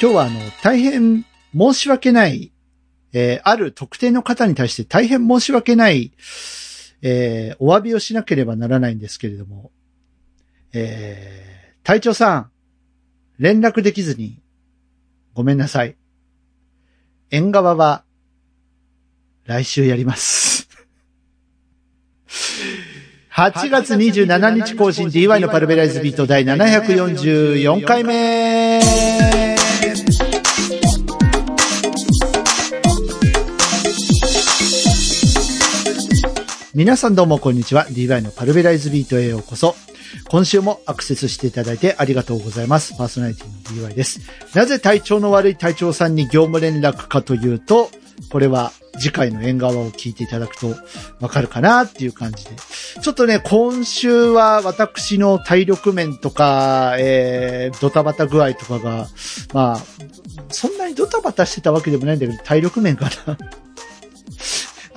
今日はあの、大変申し訳ない、えーある特定の方に対して大変申し訳ない、えーお詫びをしなければならないんですけれども、えー隊長さん、連絡できずに、ごめんなさい。縁側は、来週やります。8月27日更新 DY のパルベライズビート第744回目皆さんどうもこんにちは。DY のパルベライズビートへようこそ。今週もアクセスしていただいてありがとうございます。パーソナリティの DY です。なぜ体調の悪い隊長さんに業務連絡かというと、これは次回の縁側を聞いていただくとわかるかなっていう感じで。ちょっとね、今週は私の体力面とか、えー、ドタバタ具合とかが、まあ、そんなにドタバタしてたわけでもないんだけど、体力面かな。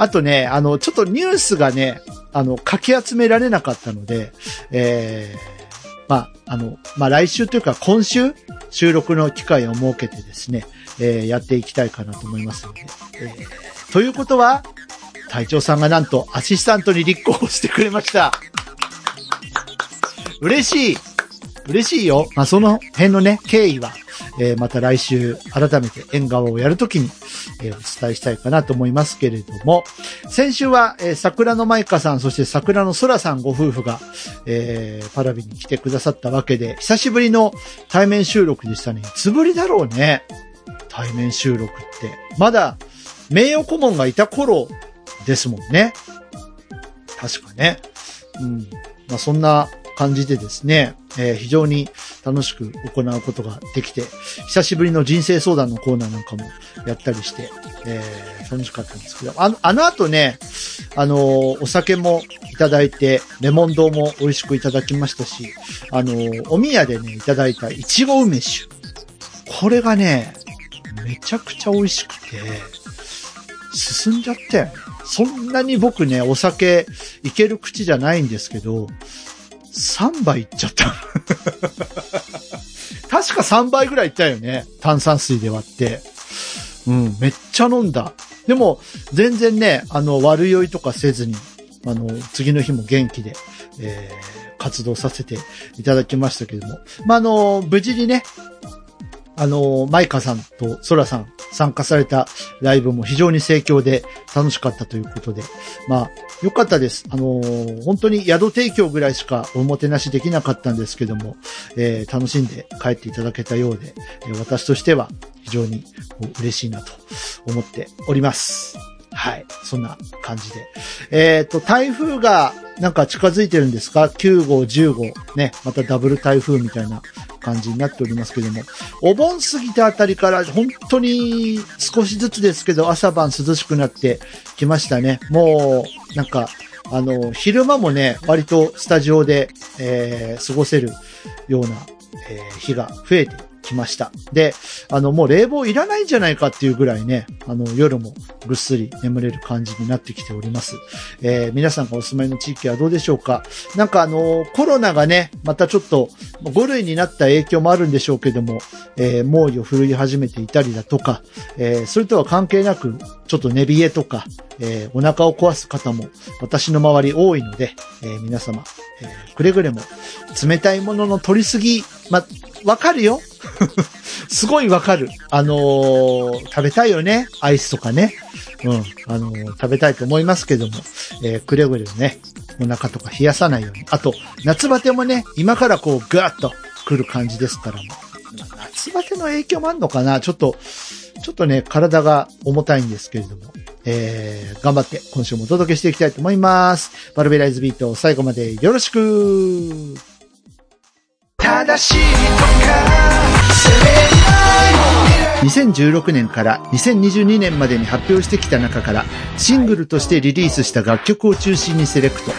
あとね、あの、ちょっとニュースがね、あの、かき集められなかったので、えー、まあ、あの、まあ、来週というか今週、収録の機会を設けてですね、えーやっていきたいかなと思いますので、えーということは、隊長さんがなんとアシスタントに立候補してくれました。嬉しい嬉しいよ。まあ、その辺のね、経緯は、えーまた来週改めて縁側をやるときに、えーお伝えしたいかなと思いますけれども、先週は、えー桜の舞香さん、そして桜の空さんご夫婦が、えーパラビに来てくださったわけで、久しぶりの対面収録でしたね。いつぶりだろうね。対面収録って。まだ、名誉顧問がいた頃ですもんね。確かね。うん。まあ、そんな感じでですね、えー非常に楽しく行うことができて、久しぶりの人生相談のコーナーなんかもやったりして、えー楽しかったんですけど、あの、あの後ね、あのーお酒もいただいて、レモン堂も美味しくいただきましたし、あのーお宮でね、いただいたいちご梅酒。これがね、めちゃくちゃ美味しくて、進んじゃったよね。そんなに僕ね、お酒いける口じゃないんですけど、3倍いっちゃった。確か3倍ぐらいいったよね。炭酸水で割って。うん、めっちゃ飲んだ。でも、全然ね、あの、悪酔いとかせずに、あの、次の日も元気で、えー活動させていただきましたけども。まあ、あの、無事にね、あの、マイカさんとソラさん参加されたライブも非常に盛況で楽しかったということで、まあ、よかったです。あの本当に宿提供ぐらいしかおもてなしできなかったんですけども、えー楽しんで帰っていただけたようで、私としては非常に嬉しいなと思っております。はい。そんな感じで。えっ、と、台風がなんか近づいてるんですか ?9 号、10号。ね。またダブル台風みたいな感じになっておりますけども。お盆過ぎたあたりから本当に少しずつですけど朝晩涼しくなってきましたね。もう、なんか、あの、昼間もね、割とスタジオで、えー過ごせるような、えー日が増えてきました。で、あの、もう冷房いらないんじゃないかっていうぐらいね、あの、夜もぐっすり眠れる感じになってきております。えー皆さんがお住まいの地域はどうでしょうか？なんかあの、コロナがね、またちょっと5類になった影響もあるんでしょうけども、えー猛威を振るい始めていたりだとか、えーそれとは関係なく、ちょっと寝冷えとか、えーお腹を壊す方も私の周り多いので、えー皆様、えーくれぐれも冷たいものの取りすぎ、ま、わかるよ すごいわかる。あのー食べたいよね。アイスとかね。うん。あのー食べたいと思いますけども、えーくれぐれもね、お腹とか冷やさないように。あと、夏バテもね、今からこう、ガーッと来る感じですからも。まあ夏バテの影響もあるのかな？ちょっと、ちょっとね、体が重たいんですけれども、えー、頑張って今週もお届けしていきたいと思います。バルベライズビート最後までよろしく正しいとか？2016年から2022年までに発表してきた中からシングルとしてリリースした楽曲を中心にセレクト。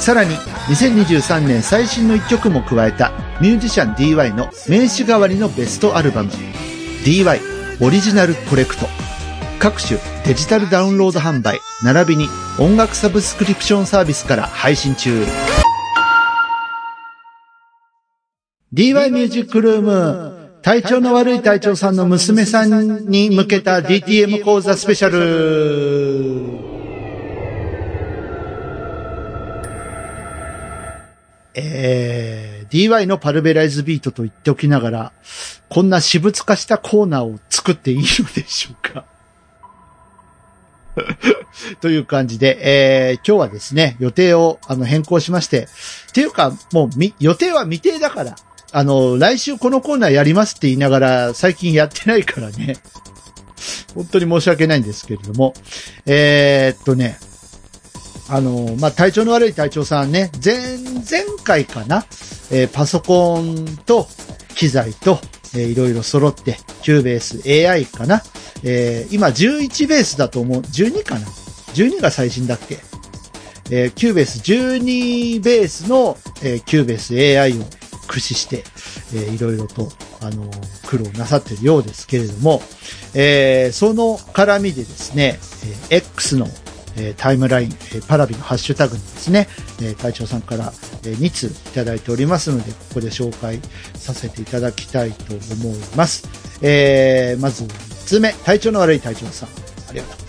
さらに2023年最新の一曲も加えたミュージシャン DY の名刺代わりのベストアルバム DY オリジナルコレクト。各種デジタルダウンロード販売並びに音楽サブスクリプションサービスから配信中。DY ミュージックルーム体調の悪い隊長さんの娘さんに向けた DTM 講座スペシャル。えー、DY のパルベライズビートと言っておきながら、こんな私物化したコーナーを作っていいのでしょうか という感じで、えー、今日はですね、予定をあの変更しまして、っていうか、もうみ、予定は未定だから、あの、来週このコーナーやりますって言いながら、最近やってないからね。本当に申し訳ないんですけれども。えー、っとね、あの、まあ、体調の悪い隊長さんね、前、前回かな、えー、パソコンと機材と、えー、いろいろ揃って、 Cubase AI かな、えー、今11ベースだと思う、12かな ?12 が最新だっけえー、 Cubase 12ベースの、えー、キューベース AI を駆使して、えー、いろいろと、あのー、苦労なさっているようですけれども、えー、その絡みでですね、えー、X の、えー、タイムライン、えー、パラビのハッシュタグにですね、えー、隊長さんから、えー、2通いただいておりますので、ここで紹介させていただきたいと思います。えー、まず、1つ目、体調の悪い隊長さん、ありがとう。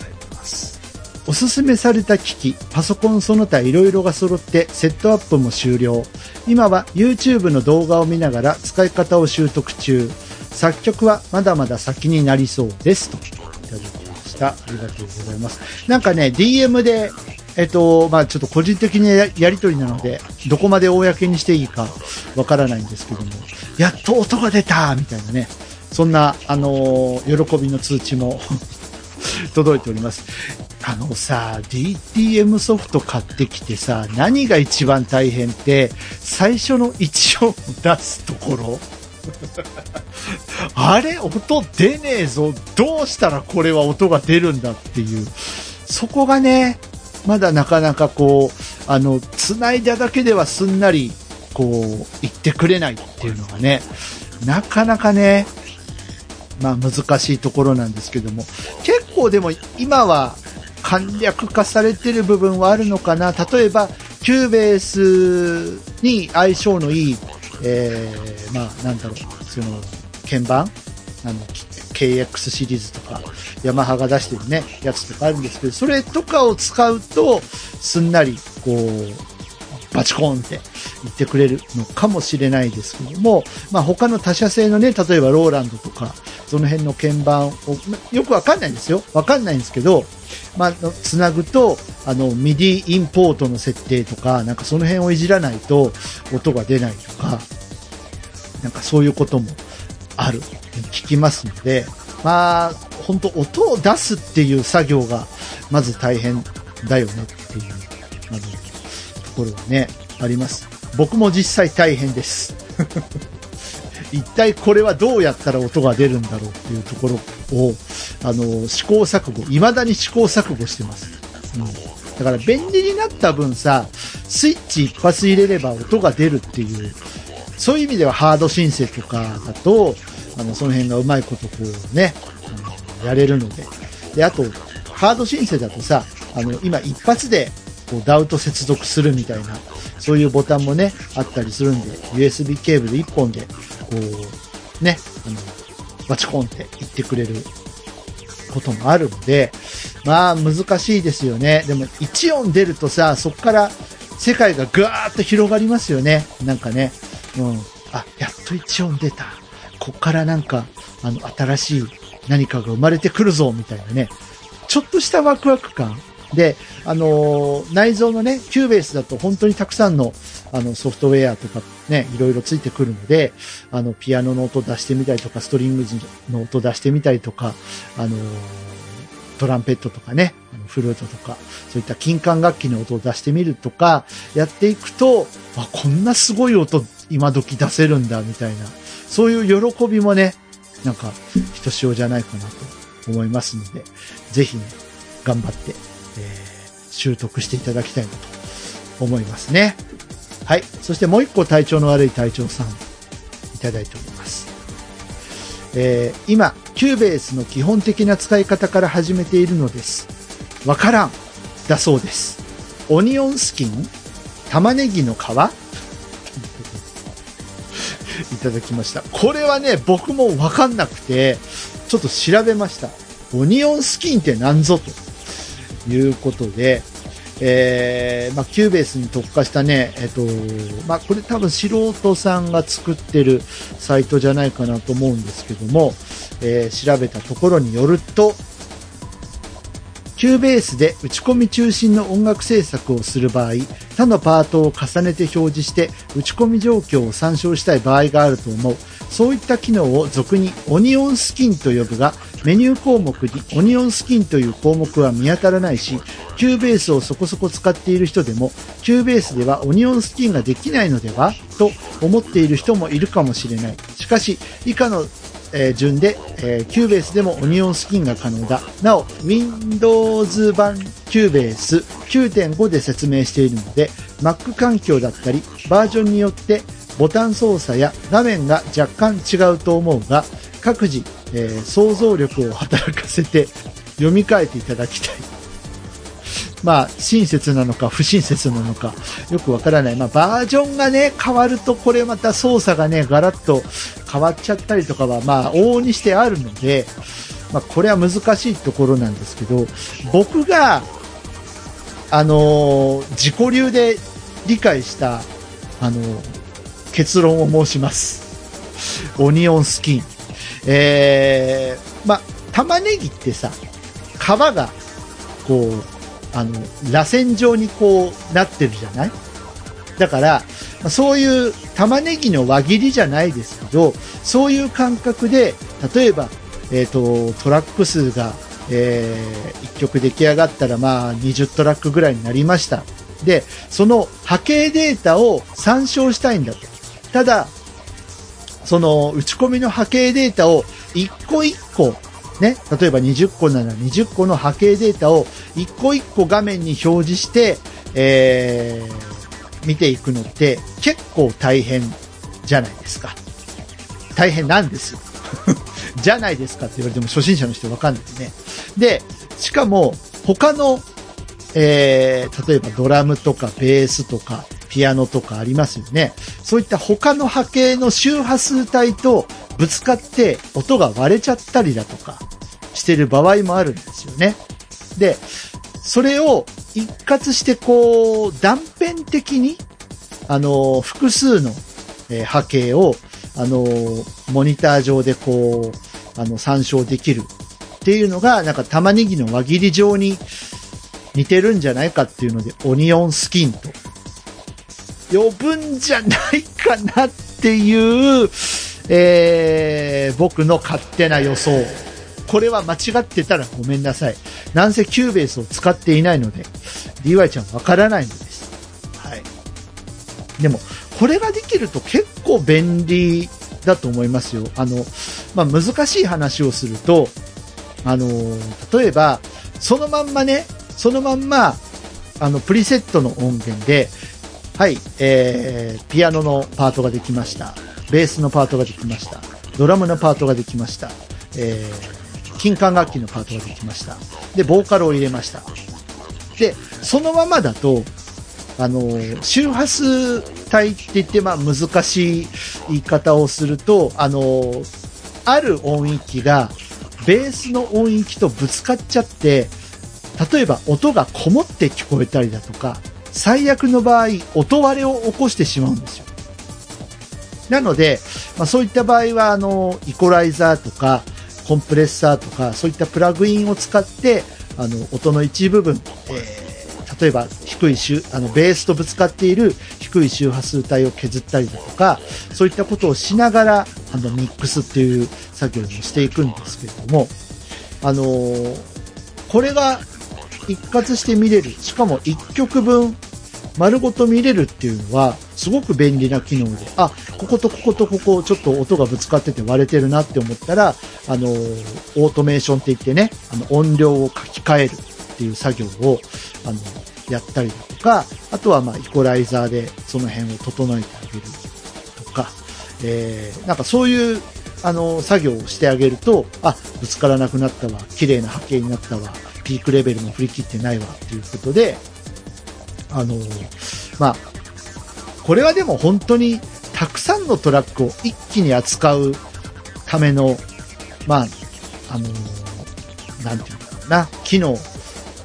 おすすめされた機器、パソコンその他色々が揃ってセットアップも終了。今は YouTube の動画を見ながら使い方を習得中。作曲はまだまだ先になりそうです。といただきました。ありがとうございます。なんかね、DM で、えっと、まあちょっと個人的にやりとりなので、どこまで公にしていいかわからないんですけども、やっと音が出たみたいなね、そんな、あのー、喜びの通知も 届いております。あのさ、DTM ソフト買ってきてさ、何が一番大変って、最初の一音出すところ あれ音出ねえぞ。どうしたらこれは音が出るんだっていう。そこがね、まだなかなかこう、あの、繋いだだけではすんなり、こう、言ってくれないっていうのがね、なかなかね、まあ難しいところなんですけども、結構でも今は簡略化されてる部分はあるのかな。例えば、 Cubase に相性のいい、えー、まあなんだろう、その、鍵盤？あの、KX シリーズとか、ヤマハが出してるね、やつとかあるんですけど、それとかを使うと、すんなり、こう、バチコーンって言ってくれるのかもしれないですけども、まあ他の他社製のね、例えばローランドとか、その辺の鍵盤を、よくわかんないんですよ。わかんないんですけど、まあ、つなぐと、あの、ミディインポートの設定とか、なんかその辺をいじらないと音が出ないとか、なんかそういうこともある聞きますので、まあ、本当音を出すっていう作業が、まず大変だよねっていう、あの、ところはね、あります。僕も実際大変です。一体これはどうやったら音が出るんだろうっていうところを、あの、試行錯誤、未だに試行錯誤してます。うん。だから便利になった分さ、スイッチ一発入れれば音が出るっていう、そういう意味ではハードシンセとかだと、あの、その辺がうまいことこうね、あのやれるので。で、あと、ハードシンセだとさ、あの、今一発でこうダウト接続するみたいな、そういうボタンもね、あったりするんで、USB ケーブル1本で、こう、ね、あの、バチコンって言ってくれることもあるので、まあ難しいですよね。でも1音出るとさ、そこから世界がぐわーっと広がりますよね。なんかね。うん。あ、やっと1音出た。こっからなんか、あの、新しい何かが生まれてくるぞ、みたいなね。ちょっとしたワクワク感。で、あのー、内蔵のね、 Cubase だと本当にたくさんの、あの、ソフトウェアとかね、いろいろついてくるので、あの、ピアノの音出してみたりとか、ストリングの音出してみたりとか、あの、トランペットとかね、フルートとか、そういった金管楽器の音を出してみるとか、やっていくと、あ、こんなすごい音今時出せるんだ、みたいな、そういう喜びもね、なんか、ひとしおじゃないかなと思いますので、ぜひね、頑張って、えー、習得していただきたいなと思いますね。はい。そしてもう一個体調の悪い隊長さん、いただいております。えー、今、 Cubase の基本的な使い方から始めているのです。わからん。だそうです。オニオンスキン玉ねぎの皮？いただきました。これはね、僕もわかんなくて、ちょっと調べました。オニオンスキンって何ぞということで、えー、まあ、 Cubase に特化したね、えっ、と、まあ、これ多分素人さんが作ってるサイトじゃないかなと思うんですけども、えー、調べたところによると、 Cubase で打ち込み中心の音楽制作をする場合、他のパートを重ねて表示して打ち込み状況を参照したい場合があると思う。そういった機能を俗にオニオンスキンと呼ぶが、メニュー項目にオニオンスキンという項目は見当たらないし、 Cubase をそこそこ使っている人でも、 Cubase ではオニオンスキンができないのではと思っている人もいるかもしれない。しかし、以下のえ、順で、えー、 Cubase でもオニオンスキンが可能だ。なお、Windows 版 Cubase 9.5で説明しているので、Mac 環境だったり、バージョンによってボタン操作や画面が若干違うと思うが、各自、えー、想像力を働かせて読み替えていただきたい。まあ、親切なのか不親切なのか、よくわからない。まあ、バージョンがね、変わると、これまた操作がね、ガラッと変わっちゃったりとかは、まあ、往々にしてあるので、まあ、これは難しいところなんですけど、僕が、あのー、自己流で理解した、あのー、結論を申します。オニオンスキン。えー、ま、玉ねぎってさ、皮が、こう、あの、螺旋状にこうなってるじゃない？だから、そういう玉ねぎの輪切りじゃないですけど、そういう感覚で、例えば、えっ、ー、と、トラック数が、えー、1曲出来上がったら、まあ、20トラックぐらいになりました。で、その波形データを参照したいんだと。ただ、その打ち込みの波形データを一個一個ね、例えば20個なら20個の波形データを一個一個画面に表示して、えー、見ていくのって結構大変じゃないですか。大変なんですよ。じゃないですかって言われても初心者の人わかんないですね。で、しかも他の、えー、例えばドラムとかベースとかピアノとかありますよね。そういった他の波形の周波数帯とぶつかって音が割れちゃったりだとかしてる場合もあるんですよね。で、それを一括してこう断片的にあの、複数の、え波形をあの、モニター上でこう、あの、参照できるっていうのが、なんか玉ねぎの輪切り状に似てるんじゃないかっていうので、オニオンスキンと呼ぶんじゃないかなっていう、えー、僕の勝手な予想。これは間違ってたらごめんなさい。なんせ Cubase を使っていないので、DY ちゃんわからないのです。はい。でも、これができると結構便利だと思いますよ。あの、まあ、難しい話をすると、あの、例えば、そのまんまね、そのまんま、あの、プリセットの音源で、はい、えー、ピアノのパートができました。ベースのパートができました。ドラムのパートができました。えー、金管楽器のパートができました。で、ボーカルを入れました。で、そのままだと、あの、周波数帯って言って、まあ難しい言い方をすると、あの、ある音域が、ベースの音域とぶつかっちゃって、例えば音がこもって聞こえたりだとか、最悪の場合、音割れを起こしてしまうんですよ。なので、まあ、そういった場合は、あの、イコライザーとか、コンプレッサーとか、そういったプラグインを使って、あの、音の一部分、えー、例えば、低い周、あの、ベースとぶつかっている低い周波数帯を削ったりだとか、そういったことをしながら、あの、ミックスっていう作業をしていくんですけれども、あのー、これが一括して見れる。しかも1曲分丸ごと見れるっていうのは、すごく便利な機能で、あ、こことこことここ、ちょっと音がぶつかってて割れてるなって思ったら、あの、オートメーションって言ってね、あの、音量を書き換えるっていう作業を、あの、やったりだとか、あとはまあ、イコライザーでその辺を整えてあげるとか、えー、なんかそういう、あの、作業をしてあげると、あ、ぶつからなくなったわ、綺麗な波形になったわ、ピークレベルも振り切ってないわ、っていうことで、あの、まあ、これはでも本当にたくさんのトラックを一気に扱うための、まあ、あのーなんていうのかな、機能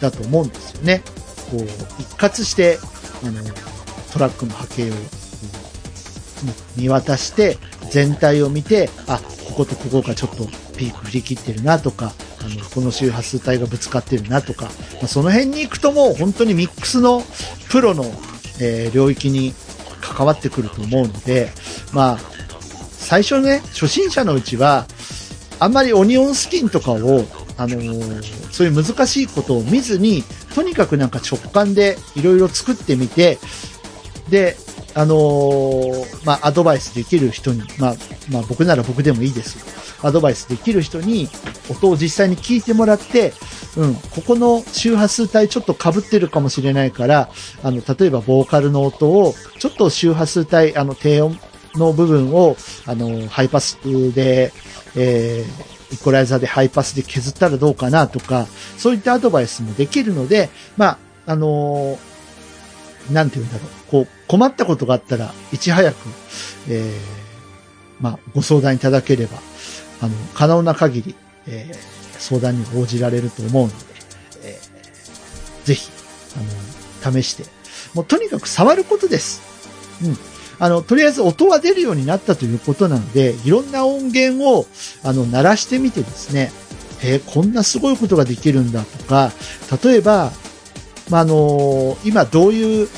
だと思うんですよね。こう、一括して、あのトラックの波形を見渡して、全体を見て、あ、こことここがちょっとピーク振り切ってるなとか、あの、この周波数帯がぶつかってるなとか、まあ、その辺に行くともう本当にミックスのプロの、えー領域に関わってくると思うので、まあ、最初ね、初心者のうちは、あんまりオニオンスキンとかを、あのーそういう難しいことを見ずに、とにかくなんか直感でいろいろ作ってみて、で、あのーまあ、アドバイスできる人に、まあ、まあ、僕なら僕でもいいです。アドバイスできる人に、音を実際に聞いてもらって、うん、ここの周波数帯ちょっと被ってるかもしれないから、あの、例えばボーカルの音を、ちょっと周波数帯、あの、低音の部分を、あの、ハイパスで、えーイコライザーでハイパスで削ったらどうかなとか、そういったアドバイスもできるので、まあ、あのーなんて言うんだろう。こう、困ったことがあったら、いち早く、えーまあ、ご相談いただければ、あの、可能な限り、えー相談に応じられると思うので、えーぜひ、あの、試して。もうとにかく触ることです。うん。あの、とりあえず音は出るようになったということなので、いろんな音源を、あの、鳴らしてみてですね、えーこんなすごいことができるんだとか、例えば、まあ、あの今どういう、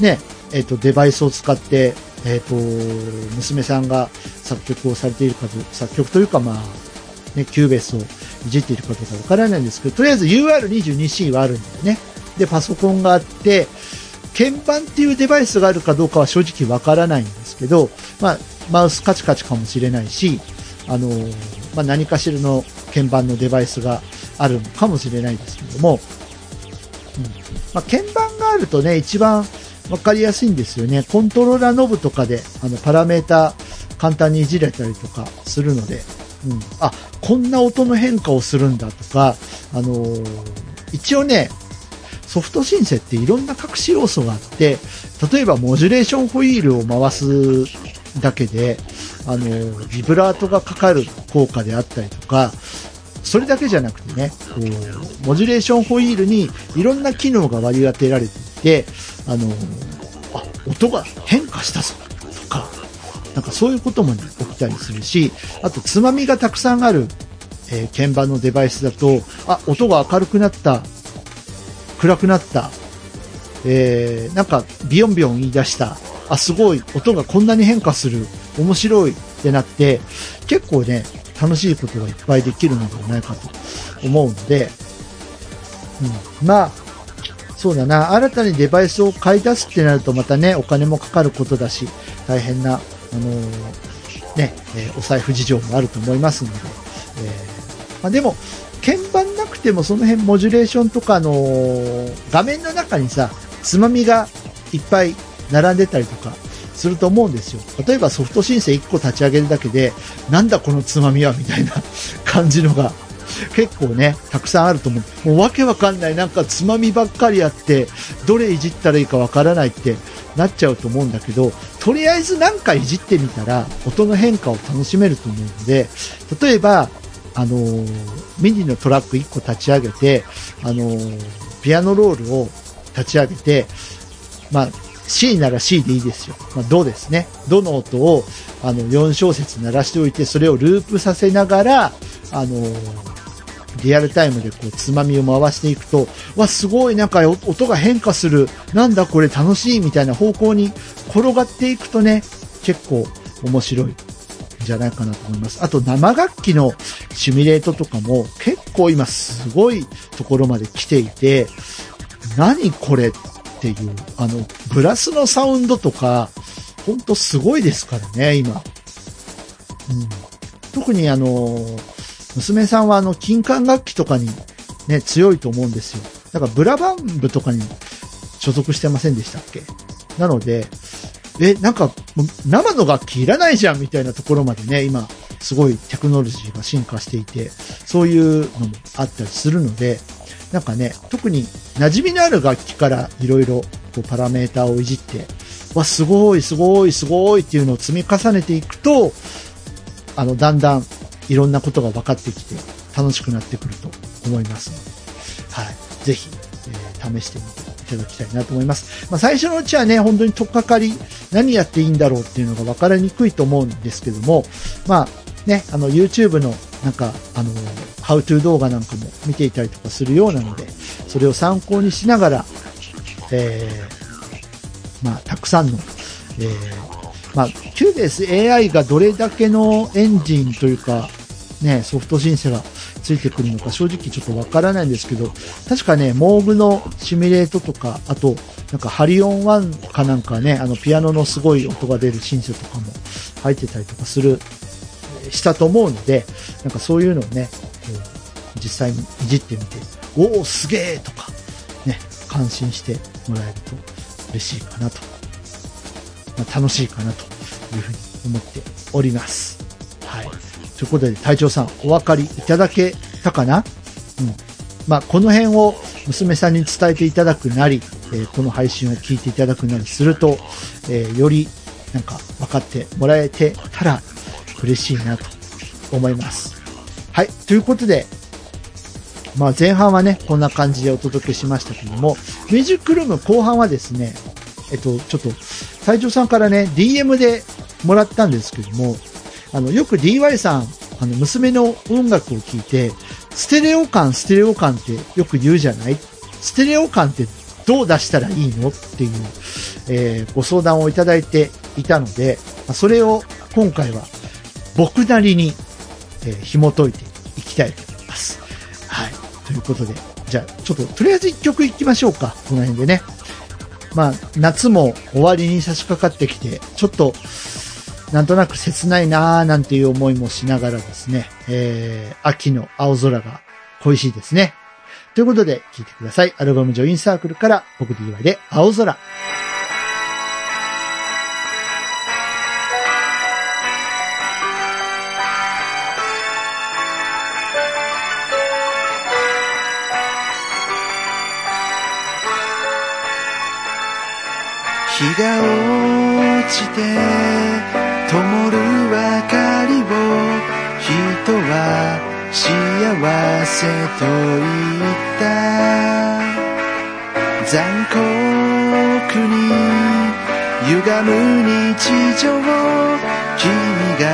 ね、えっ、と、デバイスを使って、えっ、と、娘さんが作曲をされているか、作曲というか、まあ、ね、 Cubase をいじっているかどうかわからないんですけど、とりあえず UR22C はあるんだよね。で、パソコンがあって、鍵盤っていうデバイスがあるかどうかは正直わからないんですけど、まあ、マウスカチカチかもしれないし、あのまあ、何かしらの鍵盤のデバイスがあるのかもしれないですけども、まあ、鍵盤があるとね、一番わかりやすいんですよね。コントローラーノブとかで、あの、パラメータ簡単にいじれたりとかするので、うん、あ、こんな音の変化をするんだとか、あのー一応ね、ソフトシンセっていろんな隠し要素があって、例えばモジュレーションホイールを回すだけで、あの、ビブラートがかかる効果であったりとか、それだけじゃなくてね、こう、モジュレーションホイールにいろんな機能が割り当てられていて、あの、あ、音が変化したぞ、とか、なんかそういうこともね、起きたりするし、あと、つまみがたくさんある、えー鍵盤のデバイスだと、あ、音が明るくなった、暗くなった、えー、なんか、ビヨンビヨン言い出した、あ、すごい、音がこんなに変化する、面白いってなって、結構ね、楽しいことがいっぱいできるのではないかと思うので、うん、まあ、そうだな、新たにデバイスを買い出すってなるとまたね、お金もかかることだし、大変な、あのーね、えーお財布事情もあると思いますので、えーまあ、でも、鍵盤なくてもその辺モジュレーションとかの画面の中にさ、つまみがいっぱい並んでたりとかすると思うんですよ。例えばソフト申請1個立ち上げるだけで、なんだこのつまみはみたいな 感じのが結構ね、たくさんあると思う。もうわけわかんない、なんかつまみばっかりあって、どれいじったらいいかわからないってなっちゃうと思うんだけど、とりあえずなんかいじってみたら、音の変化を楽しめると思うので、例えば、あのーミニのトラック1個立ち上げて、あのーピアノロールを立ち上げて、まあ、C なら C でいいですよ。まあ、ドですね。ドの音を、あの、4小節鳴らしておいて、それをループさせながら、あのリアルタイムでこう、つまみを回していくと、わ、すごい、なんか音が変化する。なんだこれ楽しいみたいな方向に転がっていくとね、結構面白いんじゃないかなと思います。あと生楽器のシミュレートとかも結構今すごいところまで来ていて、何これっていう、あの、ブラスのサウンドとか、ほんとすごいですからね、今。うん、特にあの、娘さんはあの、金管楽器とかにね、強いと思うんですよ。だからブラバン部とかに所属してませんでしたっけ？なので、え、なんか、生の楽器いらないじゃんみたいなところまでね、今、すごいテクノロジーが進化していて、そういうのもあったりするので、なんかね、特に馴染みのある楽器からいろいろパラメーターをいじって、わ、すごい、すごい、すごいっていうのを積み重ねていくと、あの、だんだんいろんなことが分かってきて楽しくなってくると思いますので、はい。ぜひ、えー、試してみていただきたいなと思います。まあ、最初のうちはね、本当にとっかかり、何やっていいんだろうっていうのが分かりにくいと思うんですけども、まあ、ね、あの、YouTube のなんか、あの、ハウトゥー動画なんかも見ていたりとかするようなので、それを参考にしながら、えー、まあ、たくさんの、えー、まあ、 Cubase AI がどれだけのエンジンというか、ね、ソフト音源がついてくるのか正直ちょっとわからないんですけど、確かね、モーグのシミュレートとか、あと、なんかハリオン1かなんかね、あのピアノのすごい音が出るシンセとかも入ってたりとかする、したと思うので、なんかそういうのをね、実際にいじってみて、おお、すげえとか、ね、感心してもらえると嬉しいかなと、まあ、楽しいかなというふうに思っております。はい。ということで、隊長さん、お分かりいただけたかな？うん。まあ、この辺を娘さんに伝えていただくなり、えー、この配信を聞いていただくなりすると、えー、よりなんか分かってもらえてたら嬉しいなと思います。はい。ということで、まあ前半はね、こんな感じでお届けしましたけども、ミュージックルーム後半はですね、えっと、ちょっと、隊長さんからね、DM でもらったんですけども、あの、よく DY さん、あの、娘の音楽を聴いて、ステレオ感、ステレオ感ってよく言うじゃない？ステレオ感ってどう出したらいいの？っていう、えー、ご相談をいただいていたので、それを今回は僕なりに、えー、紐解いていきたいと思います。はい。ということで、じゃあ、ちょっと、とりあえず一曲いきましょうか。この辺でね。まあ、夏も終わりに差し掛かってきて、ちょっと、なんとなく切ないなーなんていう思いもしながらですね、えー、秋の青空が恋しいですね。ということで、聴いてください。アルバムジョインサークルから僕 DY で青空。日が落ちて灯る明かりを人は幸せと言った。残酷に歪む日常君が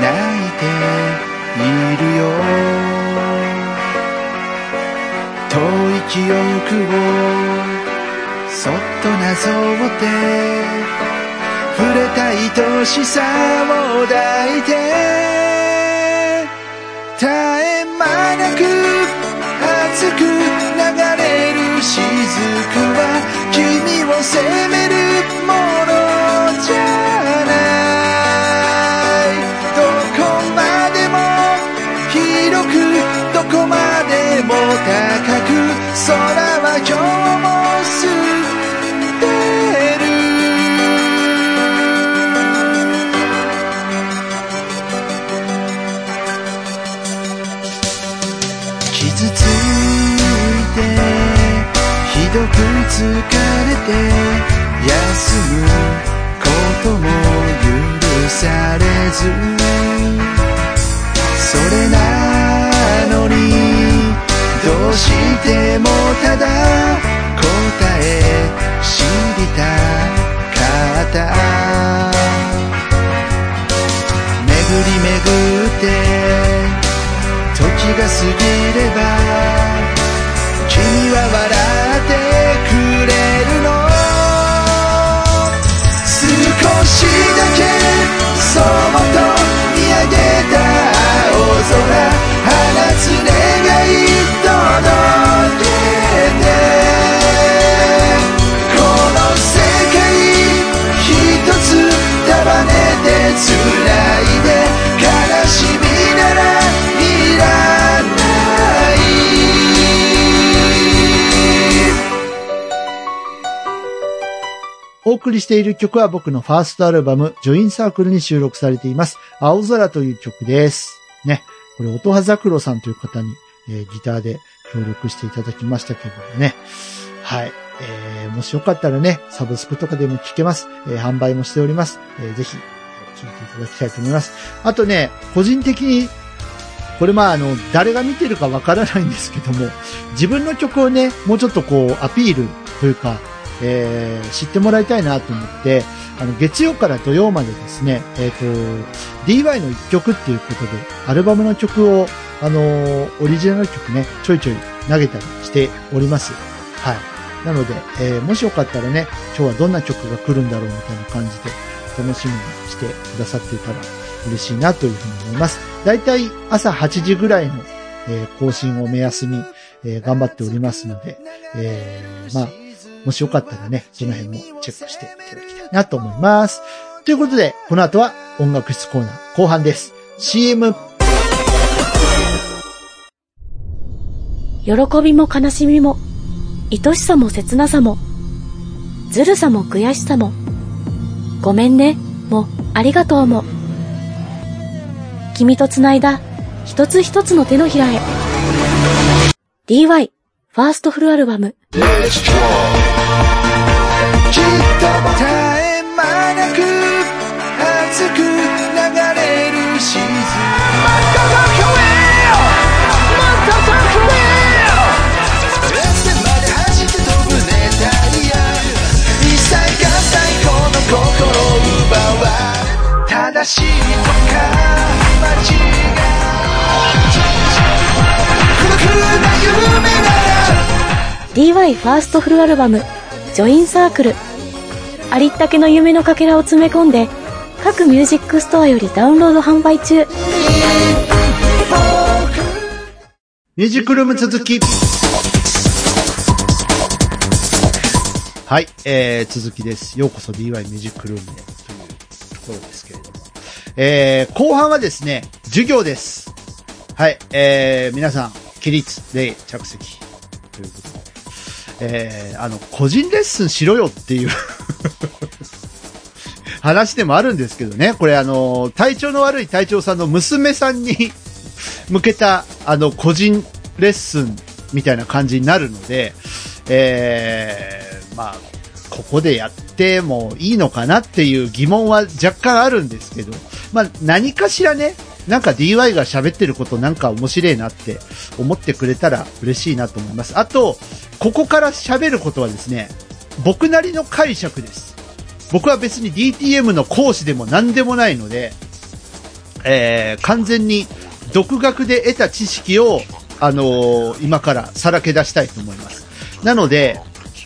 泣いているよ。遠い記憶をそっとなぞって触れた愛しさを抱いて絶え間なく熱く流れる雫は君を責めるものじゃない。どこまでも広くどこまでも高く空は今日もて休むことも許されず。それなのにどうしてもただ答え知りたかった。巡り巡って時が過ぎれば君は笑ってそっ送りしている曲は僕のファーストアルバム、ジョインサークルに収録されています。青空という曲です。ね。これ、音羽ザクロさんという方に、えー、ギターで協力していただきましたけどもね。はい。えー、もしよかったらね、サブスクとかでも聞けます。えー販売もしております。えーぜひ、聞いていただきたいと思います。あとね、個人的に、これまああの、誰が見てるかわからないんですけども、自分の曲をね、もうちょっとこう、アピールというか、えー知ってもらいたいなと思って、あの、月曜から土曜までですね、えっ、と、DY の一曲っていうことで、アルバムの曲を、あのーオリジナル曲ね、ちょいちょい投げたりしております。はい。なので、えーもしよかったらね、今日はどんな曲が来るんだろうみたいな感じで、楽しみにしてくださっていたら嬉しいなというふうに思います。だいたい朝8時ぐらいの、えー更新を目安に、えー頑張っておりますので、えーまあ、もしよかったらね、その辺もチェックしていただきたいなと思います。ということで、この後は音楽室コーナー後半です。CM 喜びも悲しみも、愛しさも切なさも、ずるさも悔しさも、ごめんね、も、ありがとうも。君と繋いだ、一つ一つの手のひらへ。DY、ファーストフルアルバム、きっと絶え間なく熱く流れるシーズン前線まで走って飛ぶ熱帯夜一切が最高の心奪わ正しいとか間違い孤独な夢な DY ファーストフルアルバム、ジョインサークル。ありったけの夢のかけらを詰め込んで、各ミュージックストアよりダウンロード販売中。ミュージックルーム続き。はい、えー、続きです。ようこそ DY ミュージックルームへというところですけれども。えー、後半はですね、授業です。はい、えー、皆さん、起立、礼、着席。えー、あの、個人レッスンしろよっていう 話でもあるんですけどね。これあの、体調の悪い隊長さんの娘さんに 向けた、あの、個人レッスンみたいな感じになるので、えー、まあ、ここでやってもいいのかなっていう疑問は若干あるんですけど、まあ、何かしらね、なんか DY が喋ってることなんか面白いなって思ってくれたら嬉しいなと思います。あと、ここから喋ることはですね、僕なりの解釈です。僕は別に DTM の講師でも何でもないので、えー、完全に独学で得た知識を、あのー今からさらけ出したいと思います。なので、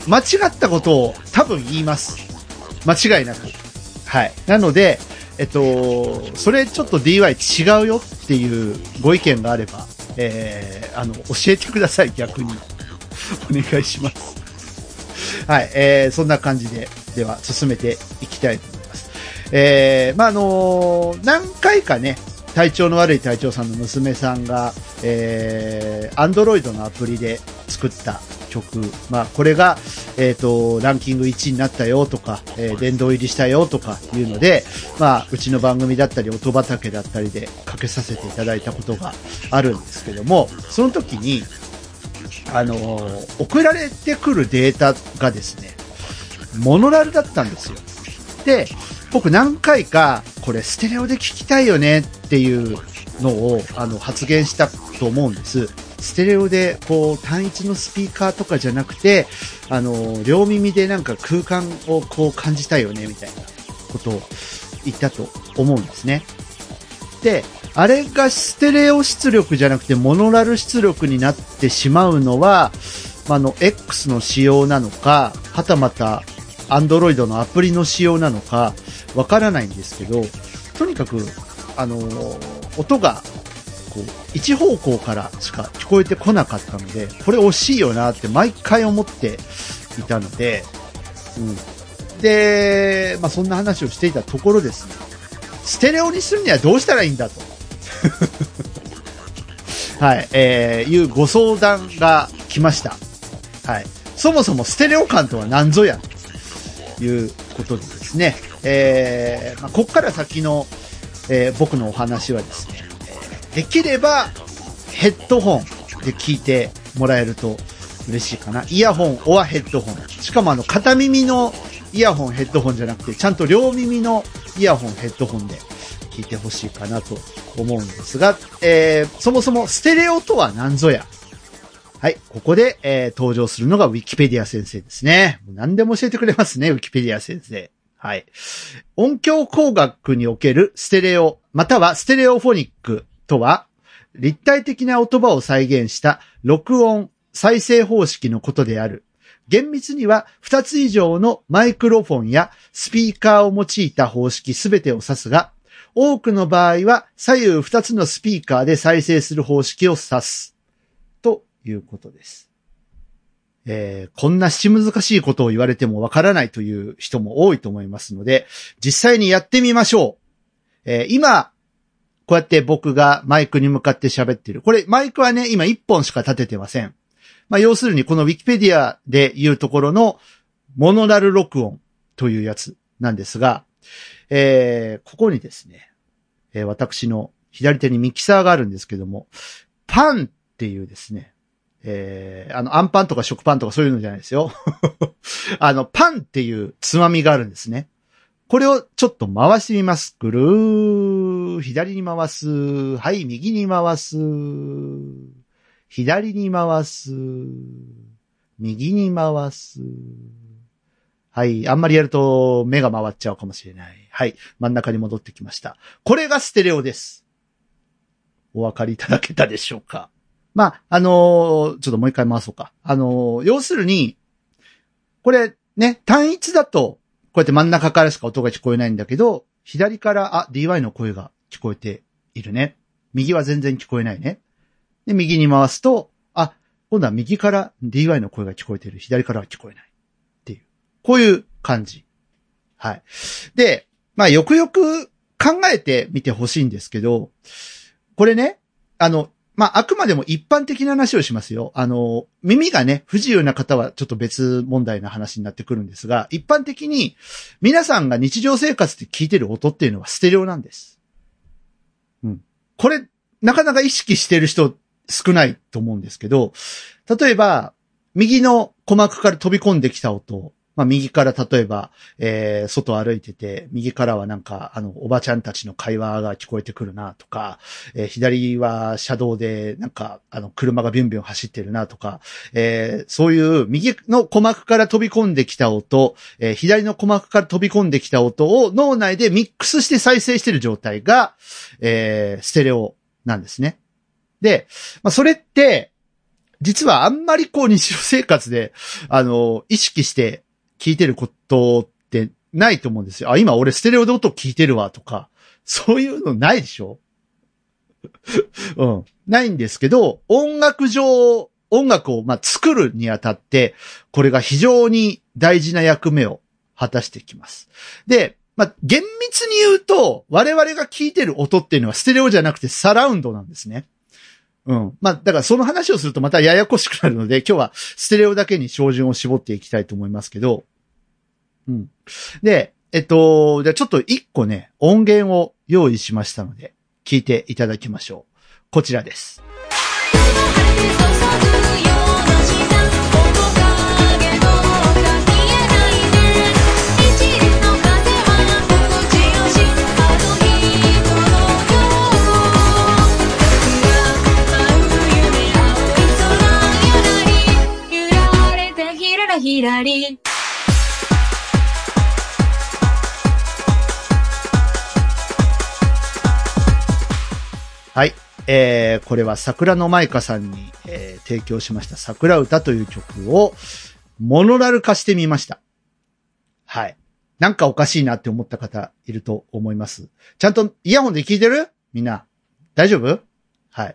間違ったことを多分言います。間違いなく。はい。なので、えっと、それちょっと DY 違うよっていうご意見があれば、えー、あの、教えてください、逆に。お願いします。はい、えー、そんな感じで、では進めていきたいと思います。えー、まあ、あのー何回かね、体調の悪い隊長さんの娘さんが、えー、アンドロイドのアプリで作った曲、まあ、これが、えっ、と、ランキング1位になったよとか、えー殿堂入りしたよとかいうので、まあ、うちの番組だったり、音畑だったりでかけさせていただいたことがあるんですけども、その時に、あのー送られてくるデータがですね、モノラルだったんですよ。で、僕何回か、これステレオで聞きたいよねっていうのを、あの、発言したと思うんです。ステレオで、こう、単一のスピーカーとかじゃなくて、あの、両耳でなんか空間をこう感じたいよね、みたいなことを言ったと思うんですね。で、あれがステレオ出力じゃなくてモノラル出力になってしまうのは、あ、の、X の仕様なのか、はたまた、Android のアプリの仕様なのか、わからないんですけど、とにかく、あの音が、こう、一方向からしか聞こえてこなかったので、これ惜しいよなって毎回思っていたので、うん。で、まあ、そんな話をしていたところですね、ステレオにするにはどうしたらいいんだと。はい、えー、いうご相談が来ました。はい。そもそもステレオ感とは何ぞやということでですね、えー、まあ、こっから先の、えー僕のお話はですね、できればヘッドホンで聞いてもらえると嬉しいかな。イヤホン、オアヘッドホン。しかもあの、片耳のイヤホン、ヘッドホンじゃなくて、ちゃんと両耳のイヤホン、ヘッドホンで聞いてほしいかなと思うんですが、えー、そもそもステレオとは何ぞや。はい、ここで、えー、登場するのがウィキペディア先生ですね。何でも教えてくれますね、ウィキペディア先生。はい。音響工学におけるステレオ、またはステレオフォニックとは、立体的な音場を再現した録音、再生方式のことである。厳密には2つ以上のマイクロフォンやスピーカーを用いた方式すべてを指すが、多くの場合は左右2つのスピーカーで再生する方式を指す。ということです。えーこんなし難しいことを言われてもわからないという人も多いと思いますので、実際にやってみましょう。えー今、こうやって僕がマイクに向かって喋ってる。これ、マイクはね、今1本しか立ててません。まあ、要するにこのウィキペディアで言うところのモノラル録音というやつなんですが、えーここにですね、えー私の左手にミキサーがあるんですけども、パンっていうですね、えーあの、アンパンとか食パンとかそういうのじゃないですよ。あの、パンっていうつまみがあるんですね。これをちょっと回してみます。ぐるー、左に回す。はい、右に回す。左に回す。右に回す。はい。あんまりやると目が回っちゃうかもしれない。はい。真ん中に戻ってきました。これがステレオです。お分かりいただけたでしょうか？まあ、あのーちょっともう一回回そうか。あのー要するに、これね、単一だと、こうやって真ん中からしか音が聞こえないんだけど、左から、あ、DY の声が聞こえているね。右は全然聞こえないね。で、右に回すと、あ、今度は右から DY の声が聞こえている。左からは聞こえない。っていう。こういう感じ。はい。で、まあ、よくよく考えてみてほしいんですけど、これね、あの、まあ、あくまでも一般的な話をしますよ。あの、耳がね、不自由な方はちょっと別問題な話になってくるんですが、一般的に皆さんが日常生活で聞いてる音っていうのはステレオなんです。これ、なかなか意識してる人少ないと思うんですけど、例えば、右の鼓膜から飛び込んできた音、まあ、右から例えば、えー、外歩いてて、右からはなんか、あの、おばちゃんたちの会話が聞こえてくるなとか、えー左は車道で、なんか、あの、車がビュンビュン走ってるなとか、えーそういう右の鼓膜から飛び込んできた音、えー左の鼓膜から飛び込んできた音を脳内でミックスして再生してる状態が、えーステレオなんですね。で、まあ、それって、実はあんまりこう日常生活で、あの、意識して聞いてることってないと思うんですよ。あ、今俺ステレオで音聞いてるわとか、そういうのないでしょ？うん。ないんですけど、音楽上、音楽をまあ作るにあたって、これが非常に大事な役目を果たしてきます。で、まあ、厳密に言うと、我々が聞いてる音っていうのはステレオじゃなくてサラウンドなんですね。うん。まあ、だからその話をするとまたややこしくなるので、今日はステレオだけに照準を絞っていきたいと思いますけど、うん。で、えっと、じゃあちょっと一個ね、音源を用意しましたので、聞いていただきましょう。こちらです。ひらりはい。えー、これは桜の舞香さんに、えー提供しました桜歌という曲をモノラル化してみました。はい。なんかおかしいなって思った方いると思います。ちゃんとイヤホンで聞いてる？みんな。大丈夫？はい。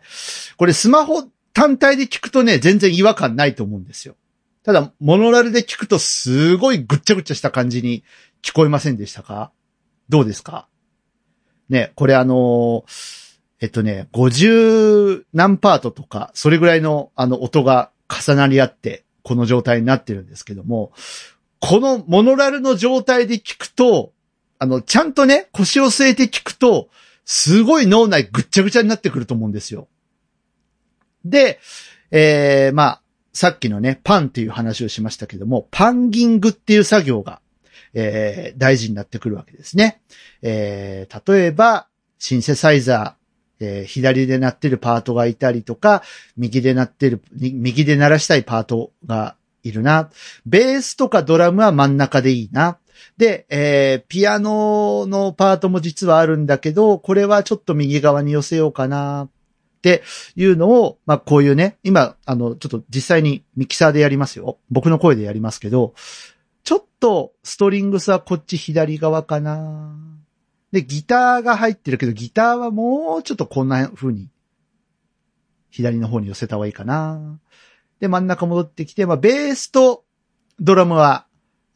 これスマホ単体で聞くとね、全然違和感ないと思うんですよ。ただ、モノラルで聞くとすごいぐっちゃぐちゃした感じに聞こえませんでしたか？どうですか？ね、これあのーえっとね、50何パートとか、それぐらいのあの音が重なり合って、この状態になってるんですけども、このモノラルの状態で聞くと、あの、ちゃんとね、腰を据えて聞くと、すごい脳内ぐっちゃぐちゃになってくると思うんですよ。で、えー、まあ、さっきのね、パンっていう話をしましたけども、パンギングっていう作業が、えー、大事になってくるわけですね。えー、例えば、シンセサイザー、えー、左で鳴ってるパートがいたりとか、右で鳴ってる、右で鳴らしたいパートがいるな。ベースとかドラムは真ん中でいいな。で、えー、ピアノのパートも実はあるんだけど、これはちょっと右側に寄せようかな。っていうのを、まあこういうね、今、あの、ちょっと実際にミキサーでやりますよ。僕の声でやりますけど、ちょっとストリングスはこっち左側かな。で、ギターが入ってるけど、ギターはもうちょっとこんな風に、左の方に寄せた方がいいかな。で、真ん中戻ってきて、まあ、ベースとドラムは、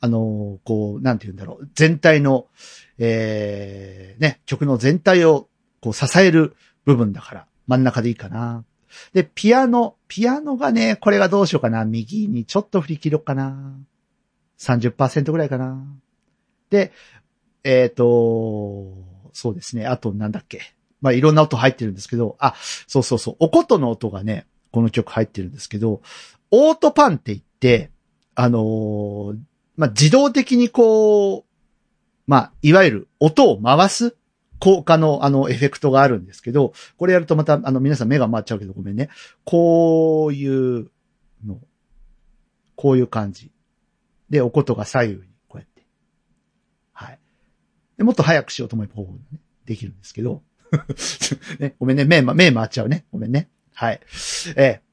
あのーこう、なんて言うんだろう、全体の、えー、ね、曲の全体を、こう、支える部分だから、真ん中でいいかな。で、ピアノ、ピアノがね、これがどうしようかな。右にちょっと振り切ろうかな。30%ぐらいかな。で、えっ、と、そうですね。あとなんだっけ。まあ、いろんな音入ってるんですけど、あ、そうそうそう。おことの音がね、この曲入ってるんですけど、オートパンって言って、あのーまあ、自動的にこう、まあ、いわゆる音を回す効果のあのエフェクトがあるんですけど、これやるとまたあの皆さん目が回っちゃうけどごめんね。こういうの。こういう感じ。で、おことが左右。もっと早くしようと思えば、こうね、できるんですけど。ね、ごめんね、目、目回っちゃうね。ごめんね。はい。えー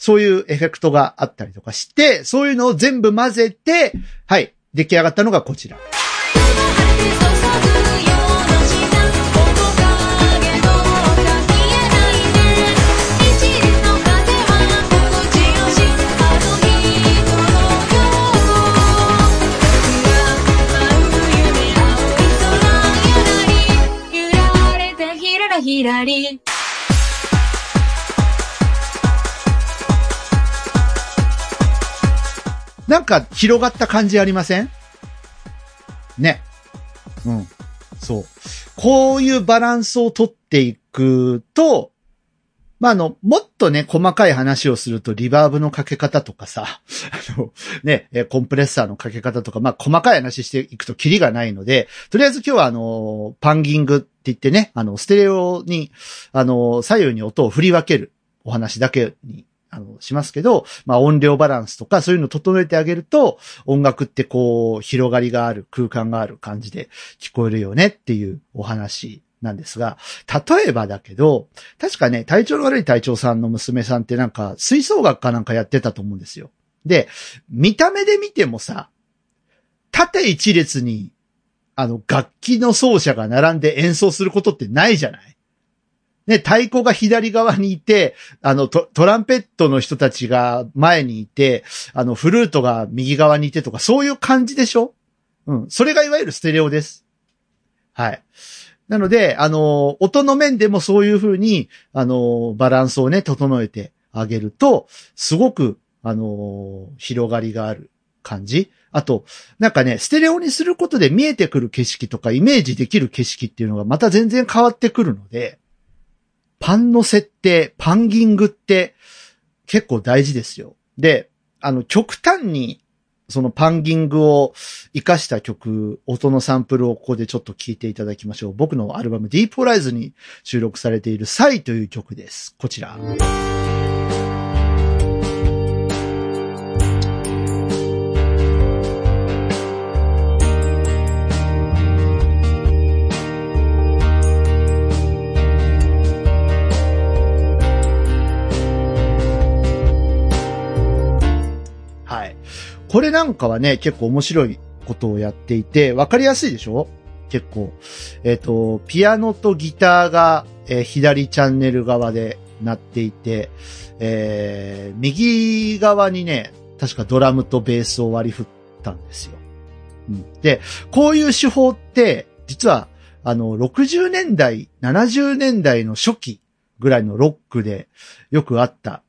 そういうエフェクトがあったりとかして、そういうのを全部混ぜて、はい、出来上がったのがこちら。ひらり。なんか広がった感じありません？ね。うん。そう。こういうバランスをとっていくと、まあ、あの、もっとね、細かい話をすると、リバーブのかけ方とかさ、あの、ね、コンプレッサーのかけ方とか、まあ、細かい話していくとキリがないので、とりあえず今日はあの、パンギングって言ってね、あの、ステレオに、あの、左右に音を振り分けるお話だけに、あの、しますけど、まあ、音量バランスとかそういうのを整えてあげると、音楽ってこう、広がりがある、空間がある感じで聞こえるよねっていうお話なんですが、例えばだけど、確かね、体調の悪い隊長さんの娘さんってなんか、吹奏楽かなんかやってたと思うんですよ。で、見た目で見てもさ、縦一列に、あの、楽器の奏者が並んで演奏することってないじゃない？ね、太鼓が左側にいて、あのト、トランペットの人たちが前にいて、あの、フルートが右側にいてとか、そういう感じでしょ？うん。それがいわゆるステレオです。はい。なので、あの、音の面でもそういう風に、あの、バランスをね、整えてあげると、すごく、あの、広がりがある感じ。あと、なんかね、ステレオにすることで見えてくる景色とか、イメージできる景色っていうのがまた全然変わってくるので、パンの設定、パンギングって結構大事ですよ。で、あの、極端に、そのパンギングを活かした曲、音のサンプルをここでちょっと聴いていただきましょう。僕のアルバム Deep Rise に収録されているサイという曲です。こちら。これなんかはね、結構面白いことをやっていて、わかりやすいでしょ？結構。えっ、と、ピアノとギターが、えー左チャンネル側でなっていて、えー右側にね、確かドラムとベースを割り振ったんですよ。うん、で、こういう手法って、実は、あの、60年代、70年代の初期ぐらいのロックでよくあった